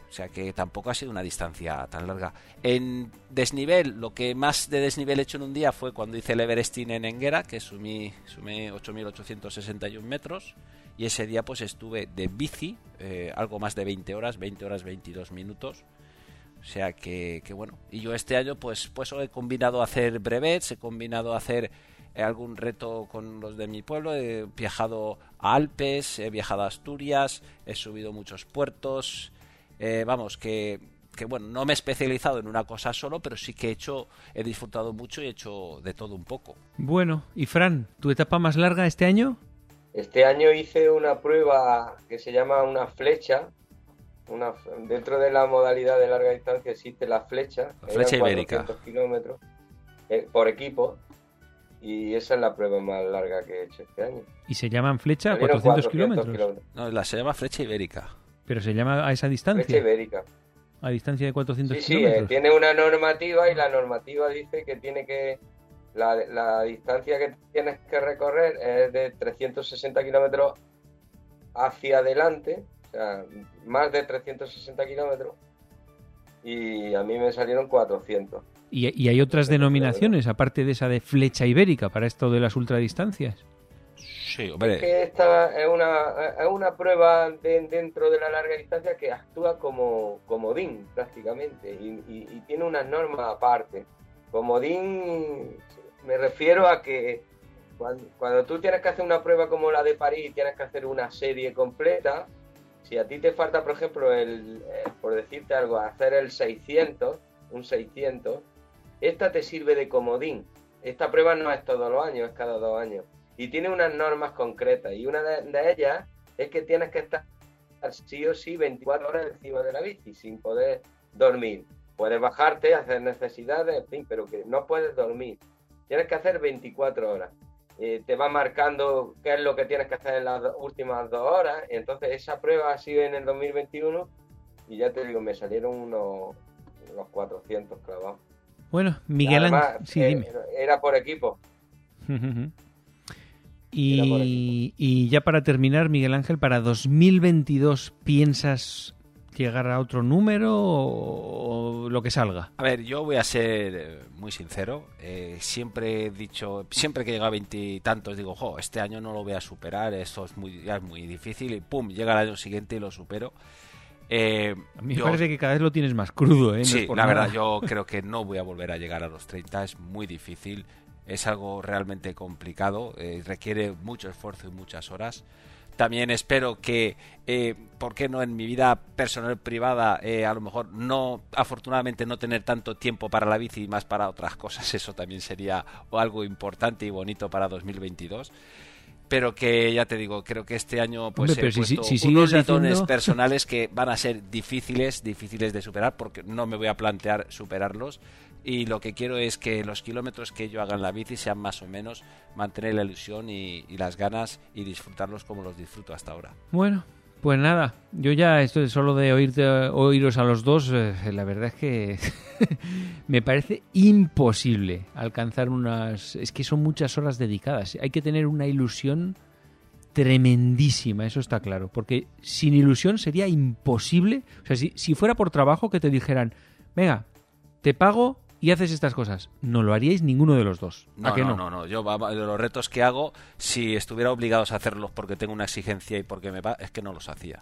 o sea que tampoco ha sido una distancia tan larga. En desnivel, lo que más de desnivel he hecho en un día fue cuando hice el Everesting en Enguera, que sumí, sumé 8.861 metros. Y ese día pues estuve de bici, eh, algo más de 20 horas, 20 horas 22 minutos. O sea que, que, bueno. Y yo este año pues, pues he combinado hacer brevets, he combinado hacer eh, algún reto con los de mi pueblo. He viajado a Alpes, he viajado a Asturias, he subido muchos puertos, eh, vamos, que, que bueno, no me he especializado en una cosa solo, pero sí que he hecho, he disfrutado mucho y he hecho de todo un poco. Bueno, y Fran, ¿tu etapa más larga este año? Este año hice una prueba que se llama una flecha. Una, dentro de la modalidad de larga distancia existe la flecha. La flecha ibérica. kilómetros eh, por equipo. Y esa es la prueba más larga que he hecho este año. ¿Y se llaman flecha 400, kilómetros? No, la se llama flecha ibérica. ¿Pero se llama a esa distancia? Flecha ibérica. ¿A distancia de 400 sí, kilómetros? Sí, tiene una normativa y la normativa dice que tiene que... La, distancia que tienes que recorrer es de 360 kilómetros hacia adelante, o sea, más de 360 kilómetros, y a mí me salieron 400. ¿Y, ¿Y, hay otras denominaciones, aparte de esa de flecha ibérica, para esto de las ultradistancias? Que esta es una, es una prueba dentro de la larga distancia que actúa como comodín prácticamente y, tiene unas normas aparte. Comodín me refiero a que cuando, tú tienes que hacer una prueba como la de París y tienes que hacer una serie completa, si a ti te falta, por ejemplo, el, eh, por decirte algo, hacer el 600, un 600, esta te sirve de comodín. Esta prueba no es todos los años, es cada dos años y tiene unas normas concretas y una de, ellas es que tienes que estar sí o sí 24 horas encima de la bici sin poder dormir. Puedes bajarte, hacer necesidades, en fin, pero que no puedes dormir. Tienes que hacer 24 horas. eh, te va marcando qué es lo que tienes que hacer en las últimas dos horas. Entonces esa prueba ha sido en el 2021 y ya te digo, me salieron unos, unos 400 clavados. Bueno, Miguel Ángel, sí, eh. Era por equipo. *laughs* y, y ya para terminar, Miguel Ángel, para 2022 piensas llegar a otro número o, lo que salga? A ver, yo voy a ser eh, muy sincero. Eh, siempre he dicho, siempre que llega a veintitantos, digo, jo, este año no lo voy a superar, esto es muy, ya es muy difícil, y pum, llega el año siguiente y lo supero. Eh, a mí me parece que cada vez lo tienes más crudo, ¿eh? sí, la verdad, yo *laughs* creo que no voy a volver a llegar a los 30, es muy difícil, es algo realmente complicado, requiere mucho esfuerzo y muchas horas. También espero que, eh, ¿por qué no en mi vida personal privada, eh, a lo mejor no, afortunadamente no tener tanto tiempo para la bici y más para otras cosas? *laughs* Eso también sería algo importante y bonito para 2022 pero que ya te digo, creo que este año pues he puesto unos haciendo... *laughs* personales que van a ser difíciles, difíciles de superar porque no me voy a plantear superarlos y lo que quiero es que los kilómetros que yo haga en la bici sean más o menos mantener la ilusión y, las ganas y disfrutarlos como los disfruto hasta ahora. Bueno, pues nada, yo ya estoy solo de oírte, oíros a los dos, eh, la verdad es que *laughs* me parece imposible alcanzar unas... Es que son muchas horas dedicadas, hay que tener una ilusión tremendísima, eso está claro, porque sin ilusión sería imposible, o sea, si, si fuera por trabajo que te dijeran, venga, te pago y haces estas cosas. No lo haríais ninguno de los dos. No, no, no, no, Yo de los retos que hago, si estuviera obligados a hacerlos porque tengo una exigencia y porque me va, es que no los hacía.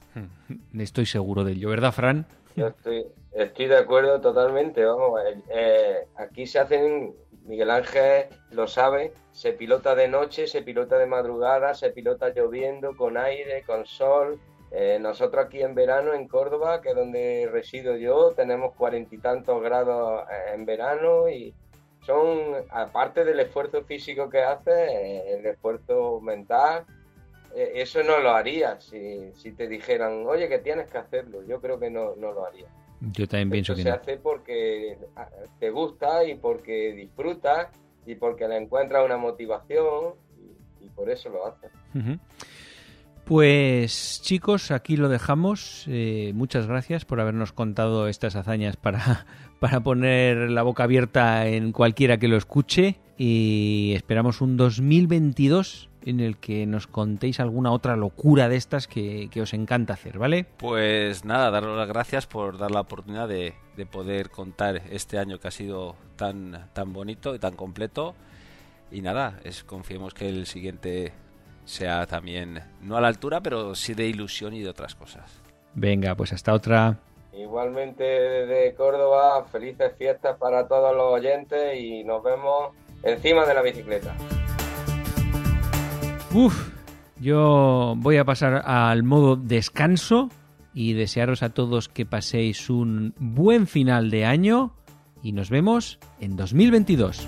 Estoy seguro de ello, ¿verdad, Fran? Yo estoy, estoy de acuerdo totalmente. Vamos, eh, eh, aquí se hacen, Miguel Ángel lo sabe, se pilota de noche, se pilota de madrugada, se pilota lloviendo, con aire, con sol eh, nosotros aquí en verano, en Córdoba, que es donde resido yo, tenemos cuarenta y tantos grados eh, en verano y son, aparte del esfuerzo físico que hace, eh, el esfuerzo mental, eso no lo haría si, si, te dijeran, oye, que tienes que hacerlo. Yo creo que no, no lo haría. Yo también pienso que se hace porque ah, te gusta y porque disfrutas y porque le encuentras una motivación y, por eso lo haces. Pues chicos, aquí lo dejamos. Eh, muchas gracias por habernos contado estas hazañas para, *laughs* para poner la boca abierta en cualquiera que lo escuche. Y esperamos un 2022 en el que nos contéis alguna otra locura de estas que, os encanta hacer, ¿vale? Pues nada, daros las gracias por dar la oportunidad de, de poder contar este año que ha sido tan, tan bonito y tan completo. Y nada, confiemos que el siguiente sea también, no a la altura, pero sí de ilusión y de otras cosas. Venga, pues hasta otra. Igualmente de Córdoba, felices fiestas para todos los oyentes y nos vemos encima de la bicicleta. Uf, yo voy a pasar al modo descanso y desearos a todos que paséis un buen final de año y nos vemos en 2022.